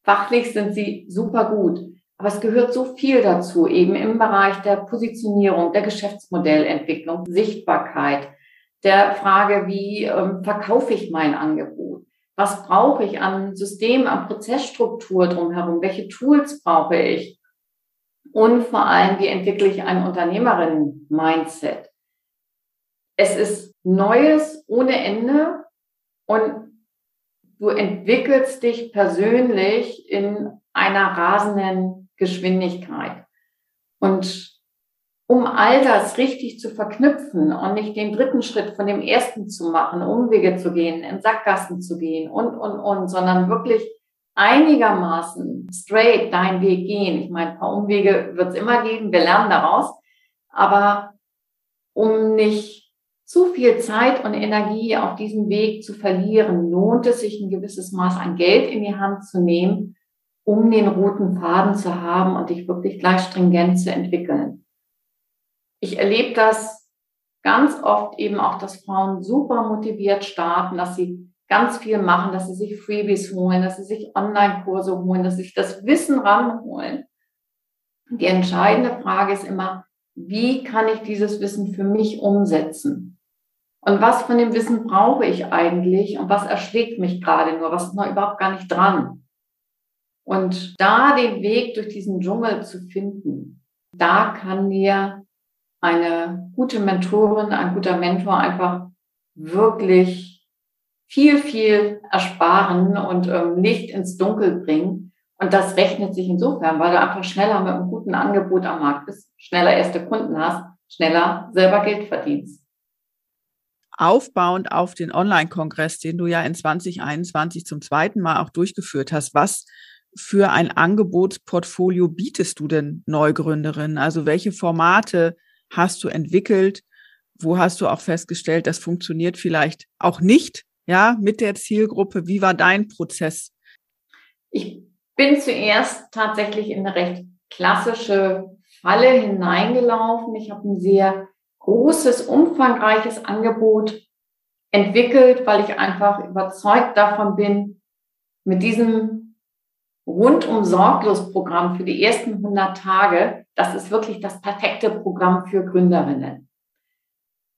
Fachlich sind sie super gut. Aber es gehört so viel dazu, eben im Bereich der Positionierung, der Geschäftsmodellentwicklung, Sichtbarkeit, der Frage, wie ähm, verkaufe ich mein Angebot? Was brauche ich an System, an Prozessstruktur drumherum? Welche Tools brauche ich? Und vor allem, wie entwickle ich ein Unternehmerinnen-Mindset? Es ist Neues ohne Ende und du entwickelst dich persönlich in einer rasenden Geschwindigkeit. Und um all das richtig zu verknüpfen und nicht den dritten Schritt von dem ersten zu machen, Umwege zu gehen, in Sackgassen zu gehen und, und, und, sondern wirklich einigermaßen straight deinen Weg gehen. Ich meine, ein paar Umwege wird es immer geben, wir lernen daraus, aber um nicht zu viel Zeit und Energie auf diesem Weg zu verlieren, lohnt es sich ein gewisses Maß an Geld in die Hand zu nehmen, um den roten Faden zu haben und dich wirklich gleich stringent zu entwickeln. Ich erlebe das ganz oft eben auch, dass Frauen super motiviert starten, dass sie ganz viel machen, dass sie sich Freebies holen, dass sie sich Online-Kurse holen, dass sie sich das Wissen ranholen. Die entscheidende Frage ist immer, wie kann ich dieses Wissen für mich umsetzen? Und was von dem Wissen brauche ich eigentlich und was erschlägt mich gerade nur? Was ist noch überhaupt gar nicht dran? Und da den Weg durch diesen Dschungel zu finden, da kann dir eine gute Mentorin, ein guter Mentor einfach wirklich viel, viel ersparen und ähm, Licht ins Dunkel bringen. Und das rechnet sich insofern, weil du einfach schneller mit einem guten Angebot am Markt bist, schneller erste Kunden hast, schneller selber Geld verdienst. Aufbauend auf den Online-Kongress, den du ja in 2021 zum zweiten Mal auch durchgeführt hast, was für ein Angebotsportfolio bietest du denn Neugründerinnen? Also welche Formate hast du entwickelt? Wo hast du auch festgestellt, das funktioniert vielleicht auch nicht, ja, mit der Zielgruppe? Wie war dein Prozess? Ich bin zuerst tatsächlich in eine recht klassische Falle hineingelaufen. Ich habe ein sehr großes, umfangreiches Angebot entwickelt, weil ich einfach überzeugt davon bin, mit diesem rundum sorglos Programm für die ersten 100 Tage, das ist wirklich das perfekte Programm für Gründerinnen.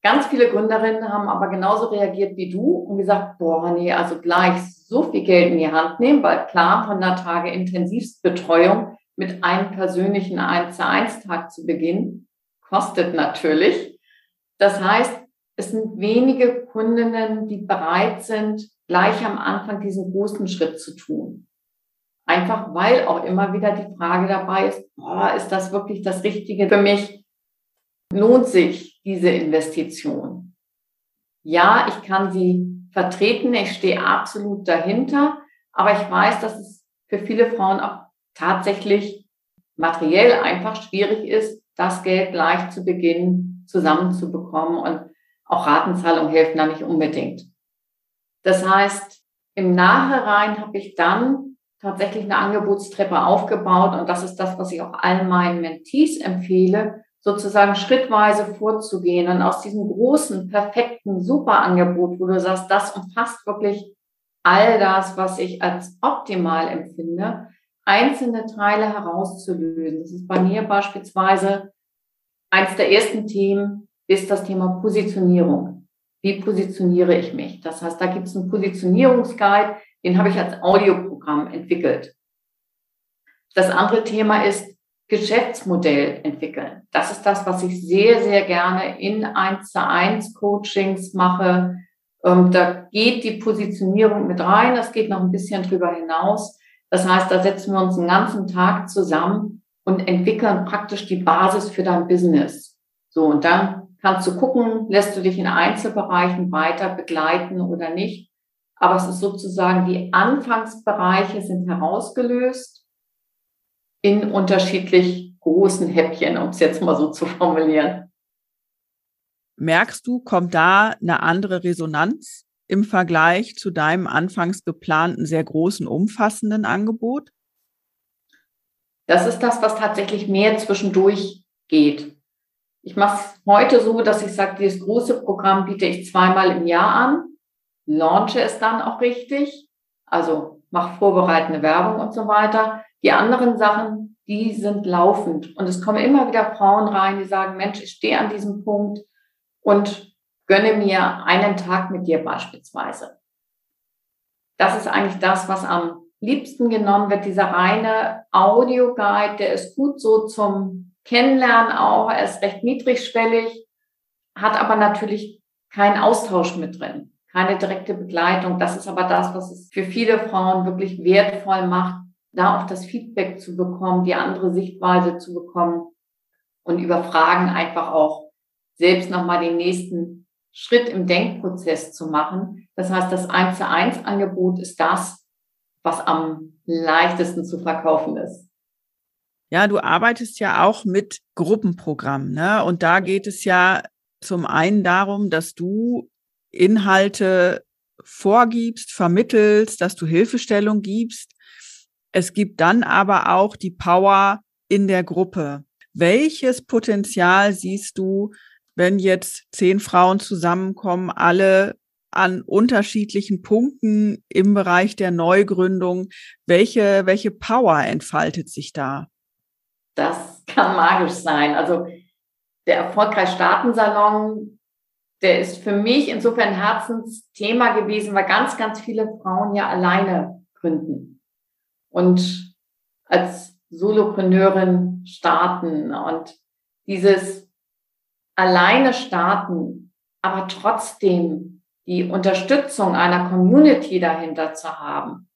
Ganz viele Gründerinnen haben aber genauso reagiert wie du und gesagt, boah, nee, also gleich so viel Geld in die Hand nehmen, weil klar, 100 Tage Intensivbetreuung mit einem persönlichen 1 zu 1 Tag zu Beginn kostet natürlich. Das heißt, es sind wenige Kundinnen, die bereit sind, gleich am Anfang diesen großen Schritt zu tun. Einfach weil auch immer wieder die Frage dabei ist, boah, ist das wirklich das Richtige für mich? Lohnt sich diese Investition? Ja, ich kann sie vertreten, ich stehe absolut dahinter, aber ich weiß, dass es für viele Frauen auch tatsächlich materiell einfach schwierig ist, das Geld gleich zu Beginn zusammenzubekommen und auch Ratenzahlungen helfen da nicht unbedingt. Das heißt, im Nachhinein habe ich dann tatsächlich eine Angebotstreppe aufgebaut und das ist das, was ich auch allen meinen Mentees empfehle, sozusagen schrittweise vorzugehen und aus diesem großen, perfekten Superangebot, wo du sagst, das umfasst wirklich all das, was ich als optimal empfinde, einzelne Teile herauszulösen. Das ist bei mir beispielsweise eins der ersten Themen ist das Thema Positionierung. Wie positioniere ich mich? Das heißt, da gibt es einen Positionierungsguide, den habe ich als Audioprogramm entwickelt. Das andere Thema ist Geschäftsmodell entwickeln. Das ist das, was ich sehr, sehr gerne in 1 zu 1 Coachings mache. Ähm, da geht die Positionierung mit rein. Das geht noch ein bisschen drüber hinaus. Das heißt, da setzen wir uns einen ganzen Tag zusammen und entwickeln praktisch die Basis für dein Business. So, und dann kannst du gucken, lässt du dich in Einzelbereichen weiter begleiten oder nicht. Aber es ist sozusagen, die Anfangsbereiche sind herausgelöst in unterschiedlich großen Häppchen, um es jetzt mal so zu formulieren. Merkst du, kommt da eine andere Resonanz im Vergleich zu deinem anfangs geplanten, sehr großen, umfassenden Angebot? Das ist das, was tatsächlich mehr zwischendurch geht. Ich mache es heute so, dass ich sage, dieses große Programm biete ich zweimal im Jahr an, launche es dann auch richtig, also mache vorbereitende Werbung und so weiter. Die anderen Sachen, die sind laufend. Und es kommen immer wieder Frauen rein, die sagen, Mensch, ich stehe an diesem Punkt und gönne mir einen Tag mit dir beispielsweise. Das ist eigentlich das, was am liebsten genommen wird, dieser reine Audioguide, der ist gut so zum Kennenlernen auch, er ist recht niedrigschwellig, hat aber natürlich keinen Austausch mit drin, keine direkte Begleitung. Das ist aber das, was es für viele Frauen wirklich wertvoll macht, da auch das Feedback zu bekommen, die andere Sichtweise zu bekommen und über Fragen einfach auch selbst nochmal den nächsten Schritt im Denkprozess zu machen. Das heißt, das 1 zu 1 Angebot ist das, was am leichtesten zu verkaufen ist. Ja, du arbeitest ja auch mit Gruppenprogrammen, ne? Und da geht es ja zum einen darum, dass du Inhalte vorgibst, vermittelst, dass du Hilfestellung gibst. Es gibt dann aber auch die Power in der Gruppe. Welches Potenzial siehst du, wenn jetzt zehn Frauen zusammenkommen, alle an unterschiedlichen Punkten im Bereich der Neugründung? Welche, welche Power entfaltet sich da? Das kann magisch sein. Also der erfolgreich Starten-Salon, der ist für mich insofern Herzensthema gewesen, weil ganz, ganz viele Frauen ja alleine gründen und als Solopreneurin starten und dieses alleine starten, aber trotzdem die Unterstützung einer Community dahinter zu haben,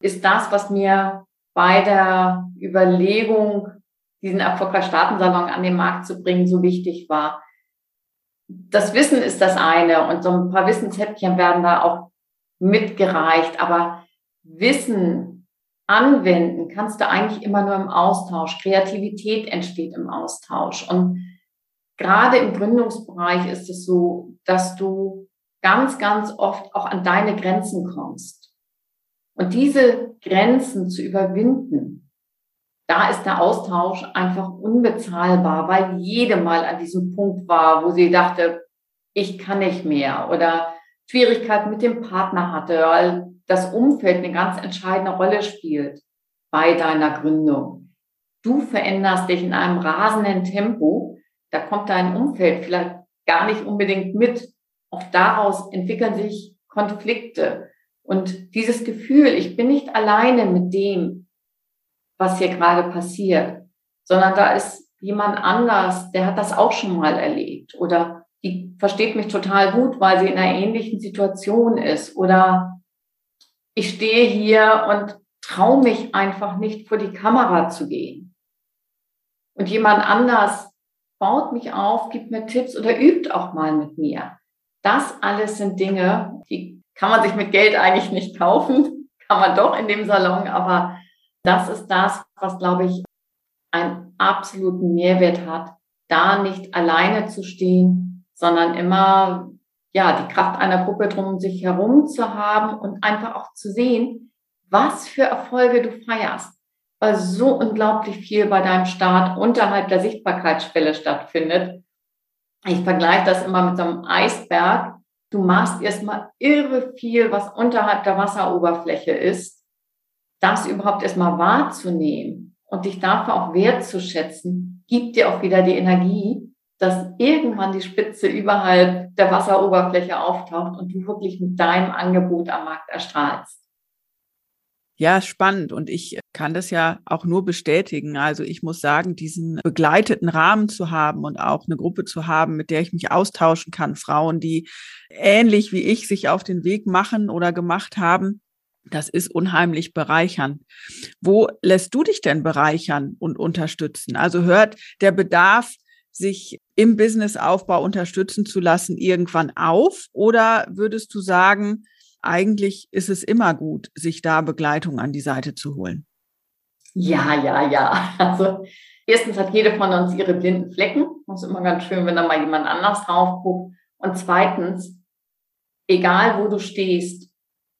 ist das, was mir bei der Überlegung diesen erfolgreich Startensalon an den Markt zu bringen, so wichtig war. Das Wissen ist das eine und so ein paar Wissenshäppchen werden da auch mitgereicht, aber Wissen anwenden kannst du eigentlich immer nur im Austausch. Kreativität entsteht im Austausch und gerade im Gründungsbereich ist es so, dass du ganz, ganz oft auch an deine Grenzen kommst. Und diese Grenzen zu überwinden, da ist der Austausch einfach unbezahlbar, weil jede mal an diesem Punkt war, wo sie dachte, ich kann nicht mehr oder Schwierigkeiten mit dem Partner hatte, weil das Umfeld eine ganz entscheidende Rolle spielt bei deiner Gründung. Du veränderst dich in einem rasenden Tempo, da kommt dein Umfeld vielleicht gar nicht unbedingt mit. Auch daraus entwickeln sich Konflikte. Und dieses Gefühl, ich bin nicht alleine mit dem, was hier gerade passiert, sondern da ist jemand anders, der hat das auch schon mal erlebt oder die versteht mich total gut, weil sie in einer ähnlichen Situation ist oder ich stehe hier und traue mich einfach nicht vor die Kamera zu gehen. Und jemand anders baut mich auf, gibt mir Tipps oder übt auch mal mit mir. Das alles sind Dinge, die kann man sich mit Geld eigentlich nicht kaufen, kann man doch in dem Salon, aber das ist das, was, glaube ich, einen absoluten Mehrwert hat, da nicht alleine zu stehen, sondern immer, ja, die Kraft einer Gruppe drum sich herum zu haben und einfach auch zu sehen, was für Erfolge du feierst, weil so unglaublich viel bei deinem Start unterhalb der Sichtbarkeitsschwelle stattfindet. Ich vergleiche das immer mit so einem Eisberg. Du machst erstmal irre viel, was unterhalb der Wasseroberfläche ist das überhaupt erstmal wahrzunehmen und dich dafür auch wertzuschätzen, gibt dir auch wieder die Energie, dass irgendwann die Spitze überhalb der Wasseroberfläche auftaucht und du wirklich mit deinem Angebot am Markt erstrahlst. Ja, spannend. Und ich kann das ja auch nur bestätigen. Also ich muss sagen, diesen begleiteten Rahmen zu haben und auch eine Gruppe zu haben, mit der ich mich austauschen kann, Frauen, die ähnlich wie ich sich auf den Weg machen oder gemacht haben, das ist unheimlich bereichernd. Wo lässt du dich denn bereichern und unterstützen? Also hört der Bedarf sich im Businessaufbau unterstützen zu lassen, irgendwann auf? Oder würdest du sagen, eigentlich ist es immer gut, sich da Begleitung an die Seite zu holen? Ja, ja, ja. Also erstens hat jede von uns ihre blinden Flecken. Das ist immer ganz schön, wenn da mal jemand anders drauf guckt. Und zweitens, egal wo du stehst,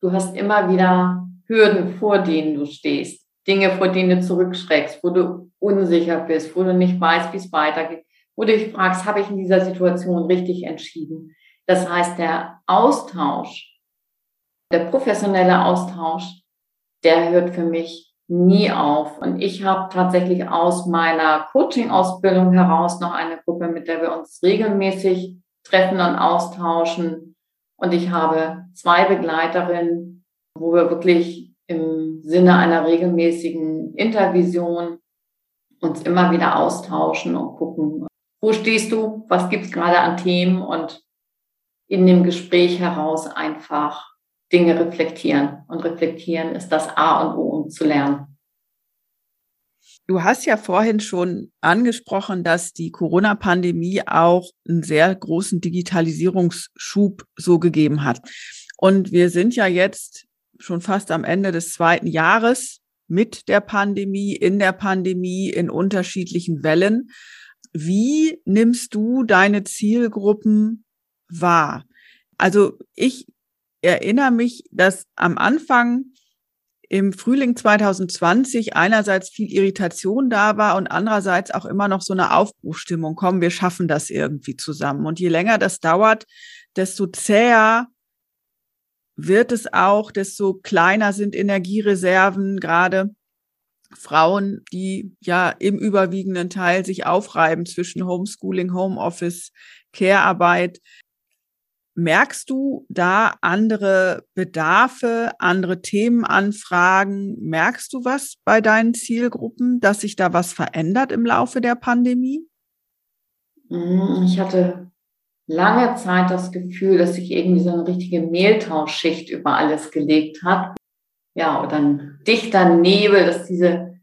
du hast immer wieder Hürden, vor denen du stehst. Dinge, vor denen du zurückschreckst, wo du unsicher bist, wo du nicht weißt, wie es weitergeht, wo du dich fragst, habe ich in dieser Situation richtig entschieden? Das heißt, der Austausch, der professionelle Austausch, der hört für mich nie auf. Und ich habe tatsächlich aus meiner Coaching-Ausbildung heraus noch eine Gruppe, mit der wir uns regelmäßig treffen und austauschen. Und ich habe zwei Begleiterinnen, wo wir wirklich im Sinne einer regelmäßigen Intervision uns immer wieder austauschen und gucken, wo stehst du, was gibt's gerade an Themen und in dem Gespräch heraus einfach Dinge reflektieren. Und reflektieren ist das A und O, um zu lernen. Du hast ja vorhin schon angesprochen, dass die Corona-Pandemie auch einen sehr großen Digitalisierungsschub so gegeben hat. Und wir sind ja jetzt schon fast am Ende des zweiten Jahres mit der Pandemie, in der Pandemie, in unterschiedlichen Wellen. Wie nimmst du deine Zielgruppen wahr? Also ich erinnere mich, dass am Anfang im Frühling 2020 einerseits viel Irritation da war und andererseits auch immer noch so eine Aufbruchstimmung. Komm, wir schaffen das irgendwie zusammen. Und je länger das dauert, desto zäher wird es auch, desto kleiner sind Energiereserven, gerade Frauen, die ja im überwiegenden Teil sich aufreiben zwischen Homeschooling, Homeoffice, Care-Arbeit. Merkst du da andere Bedarfe, andere Themenanfragen? Merkst du was bei deinen Zielgruppen, dass sich da was verändert im Laufe der Pandemie? Mm, ich hatte lange Zeit das Gefühl, dass sich irgendwie so eine richtige Mehltauschschicht über alles gelegt hat. Ja, oder ein dichter Nebel, dass diese,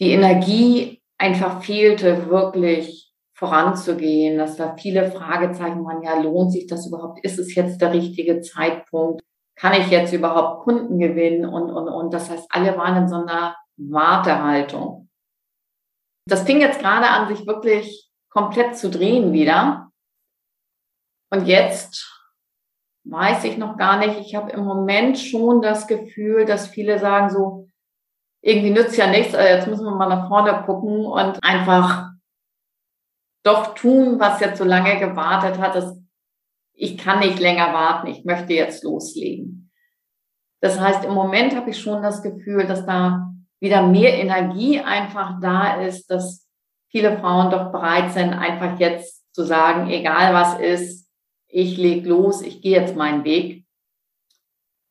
die Energie einfach fehlte, wirklich voranzugehen, dass da viele Fragezeichen waren, ja, lohnt sich das überhaupt? Ist es jetzt der richtige Zeitpunkt? Kann ich jetzt überhaupt Kunden gewinnen? Und, und, und das heißt, alle waren in so einer Wartehaltung. Das fing jetzt gerade an, sich wirklich komplett zu drehen wieder. Und jetzt weiß ich noch gar nicht. Ich habe im Moment schon das Gefühl, dass viele sagen so, irgendwie nützt ja nichts, also jetzt müssen wir mal nach vorne gucken und einfach doch tun, was jetzt so lange gewartet hat. Das, ich kann nicht länger warten, ich möchte jetzt loslegen. Das heißt, im Moment habe ich schon das Gefühl, dass da wieder mehr Energie einfach da ist, dass viele Frauen doch bereit sind, einfach jetzt zu sagen, egal was ist, ich leg los, ich gehe jetzt meinen Weg.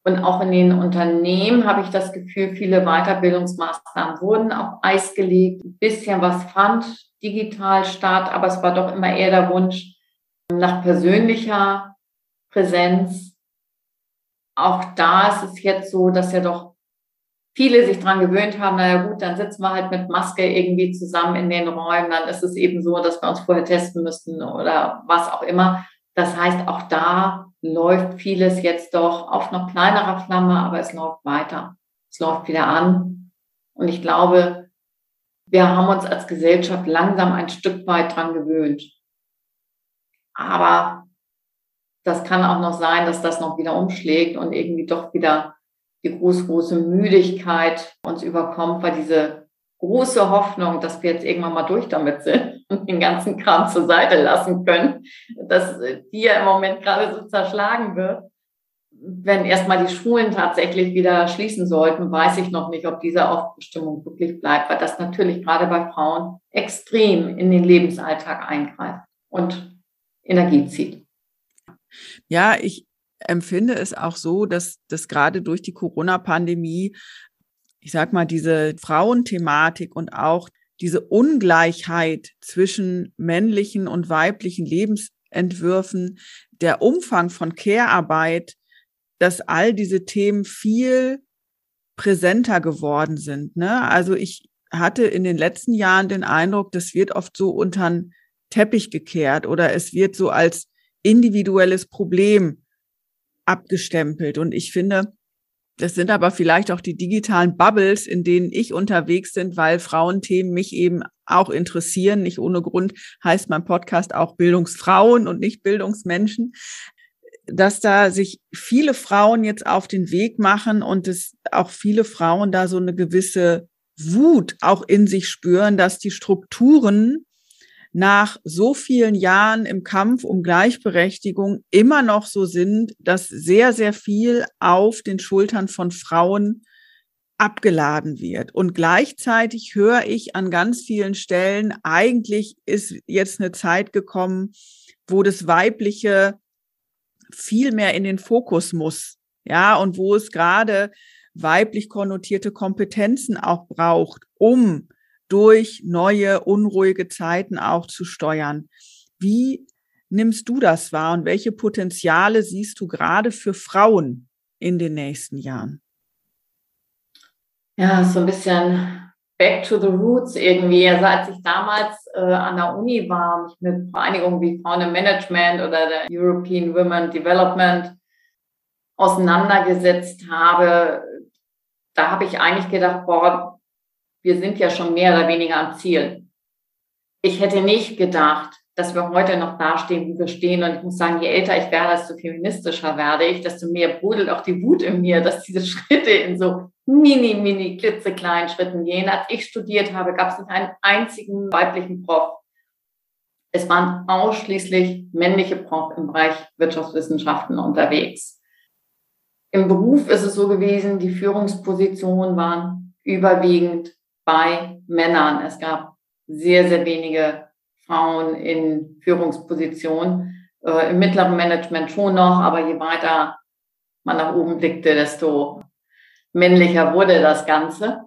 Und auch in den Unternehmen habe ich das Gefühl, viele Weiterbildungsmaßnahmen wurden auf Eis gelegt. Ein bisschen was fand digital statt, aber es war doch immer eher der Wunsch nach persönlicher Präsenz. Auch da ist es jetzt so, dass ja doch viele sich dran gewöhnt haben, naja gut, dann sitzen wir halt mit Maske irgendwie zusammen in den Räumen, dann ist es eben so, dass wir uns vorher testen müssten oder was auch immer. Das heißt, auch da läuft vieles jetzt doch auf noch kleinerer Flamme, aber es läuft weiter. Es läuft wieder an. Und ich glaube, wir haben uns als Gesellschaft langsam ein Stück weit dran gewöhnt. Aber das kann auch noch sein, dass das noch wieder umschlägt und irgendwie doch wieder die große, große Müdigkeit uns überkommt, weil diese große Hoffnung, dass wir jetzt irgendwann mal durch damit sind und den ganzen Kram zur Seite lassen können, dass die ja im Moment gerade so zerschlagen wird, wenn erstmal die Schulen tatsächlich wieder schließen sollten, weiß ich noch nicht, ob diese Aufbestimmung wirklich bleibt, weil das natürlich gerade bei Frauen extrem in den Lebensalltag eingreift und Energie zieht. Ja, ich empfinde es auch so, dass das gerade durch die Corona-Pandemie, ich sag mal, diese Frauenthematik und auch diese Ungleichheit zwischen männlichen und weiblichen Lebensentwürfen, der Umfang von Care-Arbeit dass all diese Themen viel präsenter geworden sind. Ne? Also ich hatte in den letzten Jahren den Eindruck, das wird oft so unter den Teppich gekehrt oder es wird so als individuelles Problem abgestempelt. Und ich finde, das sind aber vielleicht auch die digitalen Bubbles, in denen ich unterwegs bin, weil Frauenthemen mich eben auch interessieren. Nicht ohne Grund heißt mein Podcast auch Bildungsfrauen und nicht Bildungsmenschen. Dass da sich viele Frauen jetzt auf den Weg machen und es auch viele Frauen da so eine gewisse Wut auch in sich spüren, dass die Strukturen nach so vielen Jahren im Kampf um Gleichberechtigung immer noch so sind, dass sehr, sehr viel auf den Schultern von Frauen abgeladen wird. Und gleichzeitig höre ich an ganz vielen Stellen, eigentlich ist jetzt eine Zeit gekommen, wo das Weibliche viel mehr in den Fokus muss. Ja, und wo es gerade weiblich konnotierte Kompetenzen auch braucht, um durch neue, unruhige Zeiten auch zu steuern. Wie nimmst du das wahr und welche Potenziale siehst du gerade für Frauen in den nächsten Jahren? Ja, so ein bisschen back to the roots irgendwie. Also als ich damals äh, an der Uni war, mich mit Vereinigungen wie Frauen im Management oder der European Women Development auseinandergesetzt habe, da habe ich eigentlich gedacht, boah, wir sind ja schon mehr oder weniger am Ziel. Ich hätte nicht gedacht, dass wir heute noch dastehen, wie wir stehen. Und ich muss sagen, je älter ich werde, desto feministischer werde ich, desto mehr brodelt auch die Wut in mir, dass diese Schritte in so mini, mini, klitzekleinen Schritten gehen. Als ich studiert habe, gab es nicht einen einzigen weiblichen Prof. Es waren ausschließlich männliche Prof im Bereich Wirtschaftswissenschaften unterwegs. Im Beruf ist es so gewesen, die Führungspositionen waren überwiegend bei Männern. Es gab sehr, sehr wenige Frauen in Führungspositionen. Äh, Im mittleren Management schon noch, aber je weiter man nach oben blickte, desto männlicher wurde das Ganze.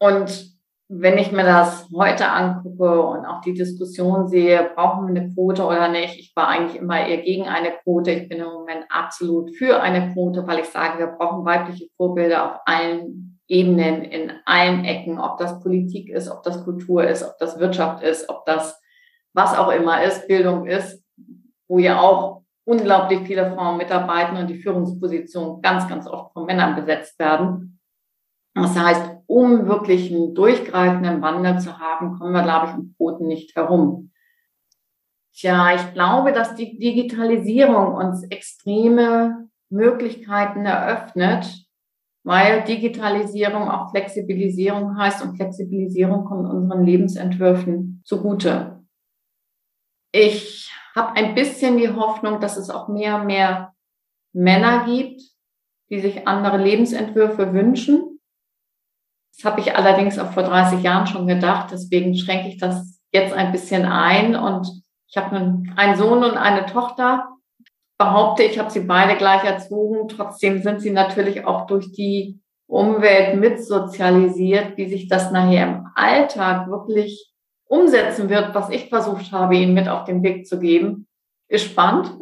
Und wenn ich mir das heute angucke und auch die Diskussion sehe, brauchen wir eine Quote oder nicht? Ich war eigentlich immer eher gegen eine Quote. Ich bin im Moment absolut für eine Quote, weil ich sage, wir brauchen weibliche Vorbilder auf allen Ebenen, in allen Ecken, ob das Politik ist, ob das Kultur ist, ob das Wirtschaft ist, ob das was auch immer ist, Bildung ist, wo ja auch unglaublich viele Frauen mitarbeiten und die Führungspositionen ganz, ganz oft von Männern besetzt werden. Das heißt, um wirklich einen durchgreifenden Wandel zu haben, kommen wir, glaube ich, um Quoten nicht herum. Tja, ich glaube, dass die Digitalisierung uns extreme Möglichkeiten eröffnet, weil Digitalisierung auch Flexibilisierung heißt und Flexibilisierung kommt unseren Lebensentwürfen zugute. Ich habe ein bisschen die Hoffnung, dass es auch mehr und mehr Männer gibt, die sich andere Lebensentwürfe wünschen. Das habe ich allerdings auch vor 30 Jahren schon gedacht, deswegen schränke ich das jetzt ein bisschen ein und ich habe einen Sohn und eine Tochter behaupte, ich habe sie beide gleich erzogen. Trotzdem sind sie natürlich auch durch die Umwelt mitsozialisiert, wie sich das nachher im Alltag wirklich umsetzen wird, was ich versucht habe, ihnen mit auf den Weg zu geben. Ist spannend,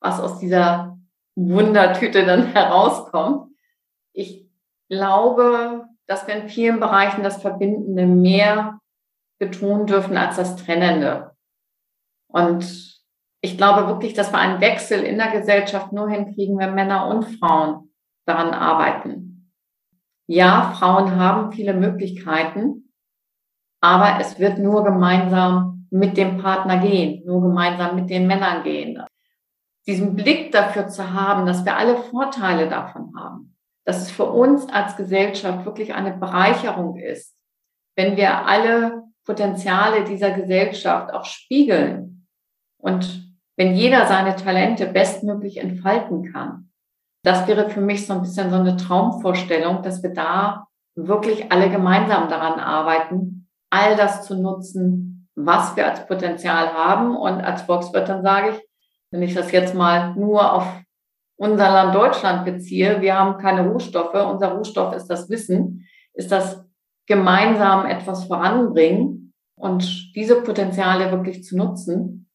was aus dieser Wundertüte dann herauskommt. Ich glaube, dass wir in vielen Bereichen das Verbindende mehr betonen dürfen als das Trennende. Und ich glaube wirklich, dass wir einen Wechsel in der Gesellschaft nur hinkriegen, wenn Männer und Frauen daran arbeiten. Ja, Frauen haben viele Möglichkeiten, aber es wird nur gemeinsam mit dem Partner gehen, nur gemeinsam mit den Männern gehen. Diesen Blick dafür zu haben, dass wir alle Vorteile davon haben, dass es für uns als Gesellschaft wirklich eine Bereicherung ist, wenn wir alle Potenziale dieser Gesellschaft auch spiegeln und wenn jeder seine Talente bestmöglich entfalten kann. Das wäre für mich so ein bisschen so eine Traumvorstellung, dass wir da wirklich alle gemeinsam daran arbeiten, all das zu nutzen, was wir als Potenzial haben. Und als Volkswirtin sage ich, wenn ich das jetzt mal nur auf unser Land Deutschland beziehe, wir haben keine Rohstoffe, unser Rohstoff ist das Wissen, ist das gemeinsam etwas voranbringen und diese Potenziale wirklich zu nutzen.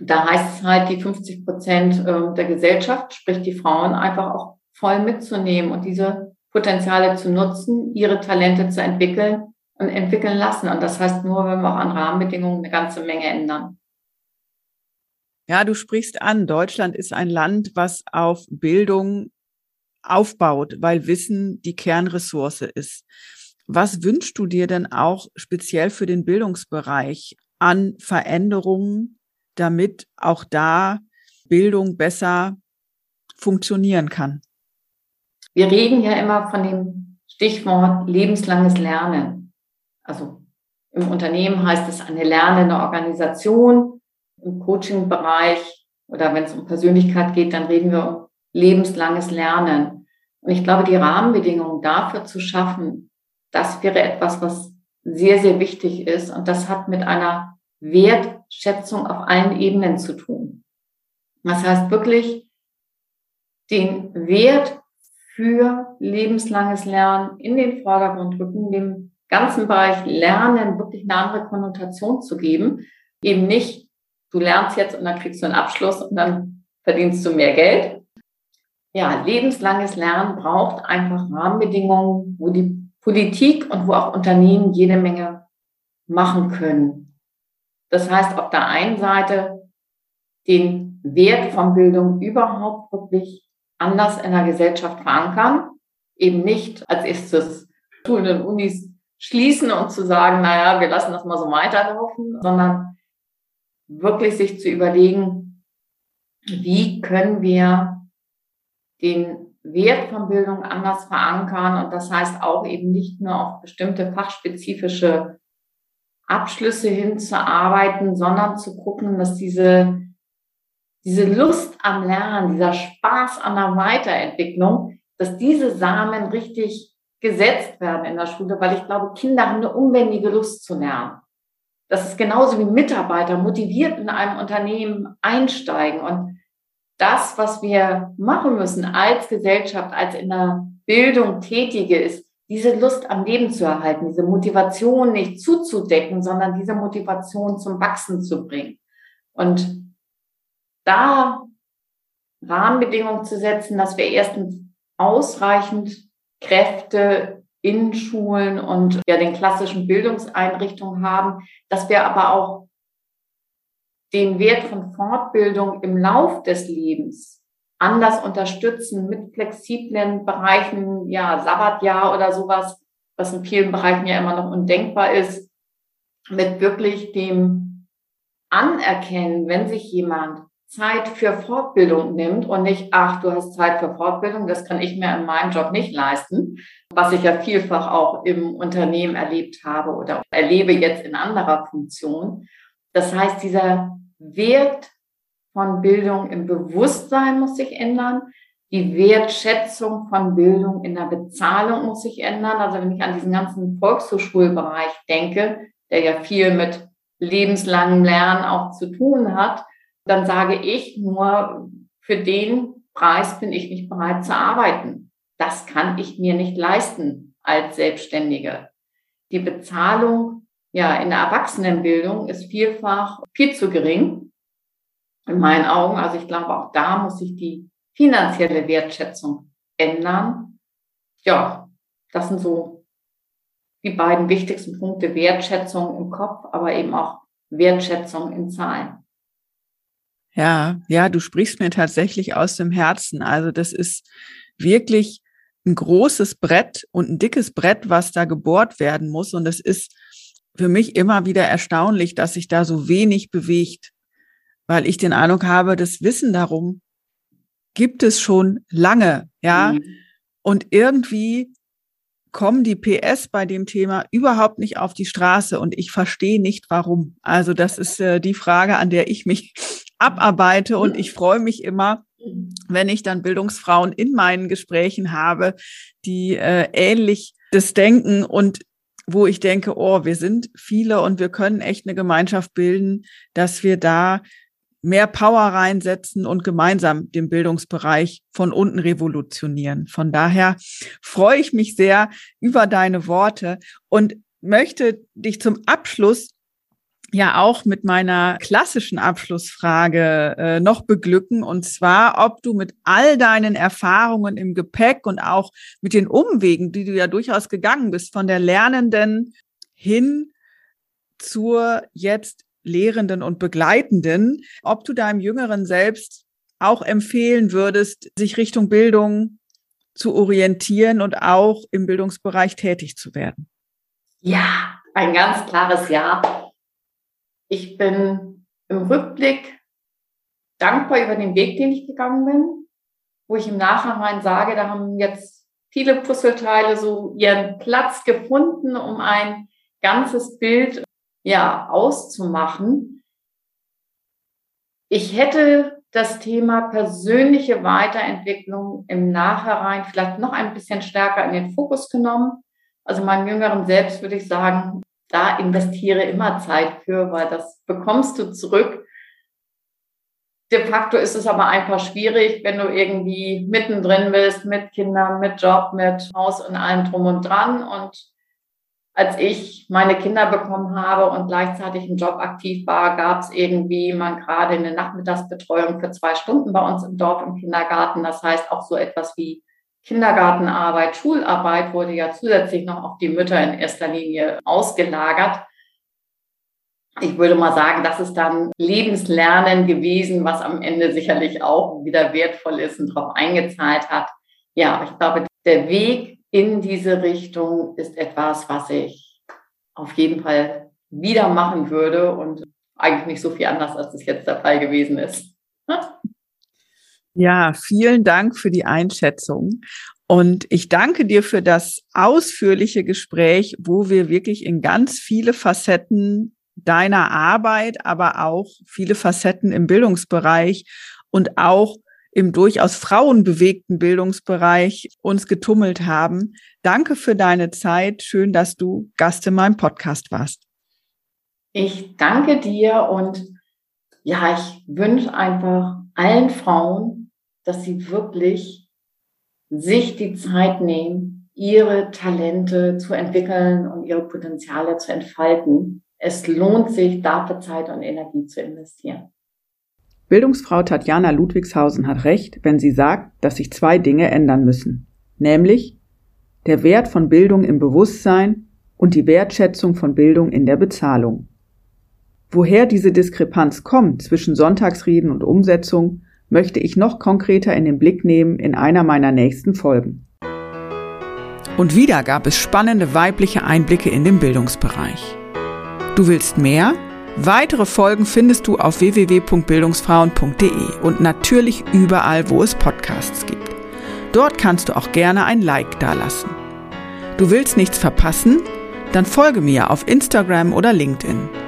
Da heißt es halt, die 50 Prozent ähm, der Gesellschaft, sprich die Frauen, einfach auch voll mitzunehmen und diese Potenziale zu nutzen, ihre Talente zu entwickeln und entwickeln lassen. Und das heißt nur, wenn wir auch an Rahmenbedingungen eine ganze Menge ändern. Ja, du sprichst an, Deutschland ist ein Land, was auf Bildung aufbaut, weil Wissen die Kernressource ist. Was wünschst du dir denn auch speziell für den Bildungsbereich an Veränderungen, damit auch da Bildung besser funktionieren kann? Wir reden ja immer von dem Stichwort lebenslanges Lernen. Also im Unternehmen heißt es eine lernende Organisation. Im Coaching-Bereich oder wenn es um Persönlichkeit geht, dann reden wir um lebenslanges Lernen. Und ich glaube, die Rahmenbedingungen dafür zu schaffen, das wäre etwas, was sehr, sehr wichtig ist. Und das hat mit einer Wertschätzung auf allen Ebenen zu tun. Das heißt wirklich, den Wert für lebenslanges Lernen in den Vordergrund rücken, dem ganzen Bereich Lernen wirklich eine andere Konnotation zu geben. Eben nicht, du lernst jetzt und dann kriegst du einen Abschluss und dann verdienst du mehr Geld. Ja, lebenslanges Lernen braucht einfach Rahmenbedingungen, wo die Politik und wo auch Unternehmen jede Menge machen können. Das heißt, auf der einen Seite den Wert von Bildung überhaupt wirklich anders in der Gesellschaft verankern, eben nicht als erstes Schulen und Unis schließen und zu sagen, naja, wir lassen das mal so weiterlaufen, sondern wirklich sich zu überlegen, wie können wir den Wert von Bildung anders verankern. Und das heißt auch eben nicht nur auf bestimmte fachspezifische Abschlüsse hinzuarbeiten, sondern zu gucken, dass diese, diese Lust am Lernen, dieser Spaß an der Weiterentwicklung, dass diese Samen richtig gesetzt werden in der Schule, weil ich glaube, Kinder haben eine unbändige Lust zu lernen. Das ist genauso wie Mitarbeiter motiviert in einem Unternehmen einsteigen und das, was wir machen müssen als Gesellschaft, als in der Bildung Tätige, ist, diese Lust am Leben zu erhalten, diese Motivation nicht zuzudecken, sondern diese Motivation zum Wachsen zu bringen. Und da Rahmenbedingungen zu setzen, dass wir erstens ausreichend Kräfte in Schulen und ja den klassischen Bildungseinrichtungen haben, dass wir aber auch den Wert von Fortbildung im Lauf des Lebens anders unterstützen mit flexiblen Bereichen, ja, Sabbatjahr oder sowas, was in vielen Bereichen ja immer noch undenkbar ist, mit wirklich dem Anerkennen, wenn sich jemand Zeit für Fortbildung nimmt und nicht, ach, du hast Zeit für Fortbildung, das kann ich mir in meinem Job nicht leisten, was ich ja vielfach auch im Unternehmen erlebt habe oder erlebe jetzt in anderer Funktion. Das heißt, dieser Wert von Bildung im Bewusstsein muss sich ändern. Die Wertschätzung von Bildung in der Bezahlung muss sich ändern. Also wenn ich an diesen ganzen Volkshochschulbereich denke, der ja viel mit lebenslangem Lernen auch zu tun hat, dann sage ich nur, für den Preis bin ich nicht bereit zu arbeiten. Das kann ich mir nicht leisten als Selbstständige. Die Bezahlung ja in der Erwachsenenbildung ist vielfach viel zu gering in meinen Augen. Also ich glaube, auch da muss sich die finanzielle Wertschätzung ändern. Ja, das sind so die beiden wichtigsten Punkte. Wertschätzung im Kopf, aber eben auch Wertschätzung in Zahlen. Ja, ja, du sprichst mir tatsächlich aus dem Herzen. Also das ist wirklich ein großes Brett und ein dickes Brett, was da gebohrt werden muss. Und es ist für mich immer wieder erstaunlich, dass sich da so wenig bewegt, weil ich den Eindruck habe, das Wissen darum gibt es schon lange, ja. Mhm. Und irgendwie kommen die PS bei dem Thema überhaupt nicht auf die Straße und ich verstehe nicht warum. Also das ist äh, die Frage, an der ich mich abarbeite und ich freue mich immer, wenn ich dann Bildungsfrauen in meinen Gesprächen habe, die äh, ähnlich das denken und wo ich denke, oh, wir sind viele und wir können echt eine Gemeinschaft bilden, dass wir da mehr Power reinsetzen und gemeinsam den Bildungsbereich von unten revolutionieren. Von daher freue ich mich sehr über deine Worte und möchte dich zum Abschluss ja auch mit meiner klassischen Abschlussfrage äh, noch beglücken und zwar, ob du mit all deinen Erfahrungen im Gepäck und auch mit den Umwegen, die du ja durchaus gegangen bist, von der lernenden hin zur jetzt Lehrenden und Begleitenden, ob du deinem Jüngeren selbst auch empfehlen würdest, sich Richtung Bildung zu orientieren und auch im Bildungsbereich tätig zu werden. Ja, ein ganz klares Ja. Ich bin im Rückblick dankbar über den Weg, den ich gegangen bin, wo ich im Nachhinein sage, da haben jetzt viele Puzzleteile so ihren Platz gefunden, um ein ganzes Bild ja auszumachen. Ich hätte das Thema persönliche Weiterentwicklung im Nachhinein vielleicht noch ein bisschen stärker in den Fokus genommen. Also meinem jüngeren Selbst würde ich sagen, da investiere immer Zeit für, weil das bekommst du zurück. De facto ist es aber einfach schwierig, wenn du irgendwie mittendrin bist mit Kindern, mit Job, mit Haus und allem drum und dran. Und als ich meine Kinder bekommen habe und gleichzeitig im Job aktiv war, gab es irgendwie mal gerade eine Nachmittagsbetreuung für zwei Stunden bei uns im Dorf im Kindergarten. Das heißt auch so etwas wie Kindergartenarbeit, Schularbeit wurde ja zusätzlich noch auf die Mütter in erster Linie ausgelagert. Ich würde mal sagen, das ist dann Lebenslernen gewesen, was am Ende sicherlich auch wieder wertvoll ist und darauf eingezahlt hat. Ja, ich glaube, der Weg in diese Richtung ist etwas, was ich auf jeden Fall wieder machen würde und eigentlich nicht so viel anders, als es jetzt der Fall gewesen ist. Ja, vielen Dank für die Einschätzung. Und ich danke dir für das ausführliche Gespräch, wo wir wirklich in ganz viele Facetten deiner Arbeit, aber auch viele Facetten im Bildungsbereich und auch im durchaus frauenbewegten Bildungsbereich uns getummelt haben. Danke für deine Zeit. Schön, dass du Gast in meinem Podcast warst. Ich danke dir und ja, ich wünsche einfach allen Frauen, dass sie wirklich sich die Zeit nehmen, ihre Talente zu entwickeln und ihre Potenziale zu entfalten. Es lohnt sich, dafür Zeit und Energie zu investieren. Bildungsfrau Tatjana Ludwigshausen hat recht, wenn sie sagt, dass sich zwei Dinge ändern müssen, nämlich der Wert von Bildung im Bewusstsein und die Wertschätzung von Bildung in der Bezahlung. Woher diese Diskrepanz kommt zwischen Sonntagsreden und Umsetzung, möchte ich noch konkreter in den Blick nehmen in einer meiner nächsten Folgen. Und wieder gab es spannende weibliche Einblicke in den Bildungsbereich. Du willst mehr? Weitere Folgen findest du auf www.bildungsfrauen.de und natürlich überall, wo es Podcasts gibt. Dort kannst du auch gerne ein Like dalassen. Du willst nichts verpassen? Dann folge mir auf Instagram oder LinkedIn.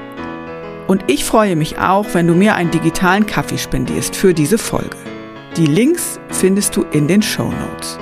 Und ich freue mich auch, wenn du mir einen digitalen Kaffee spendierst für diese Folge. Die Links findest du in den Show Notes.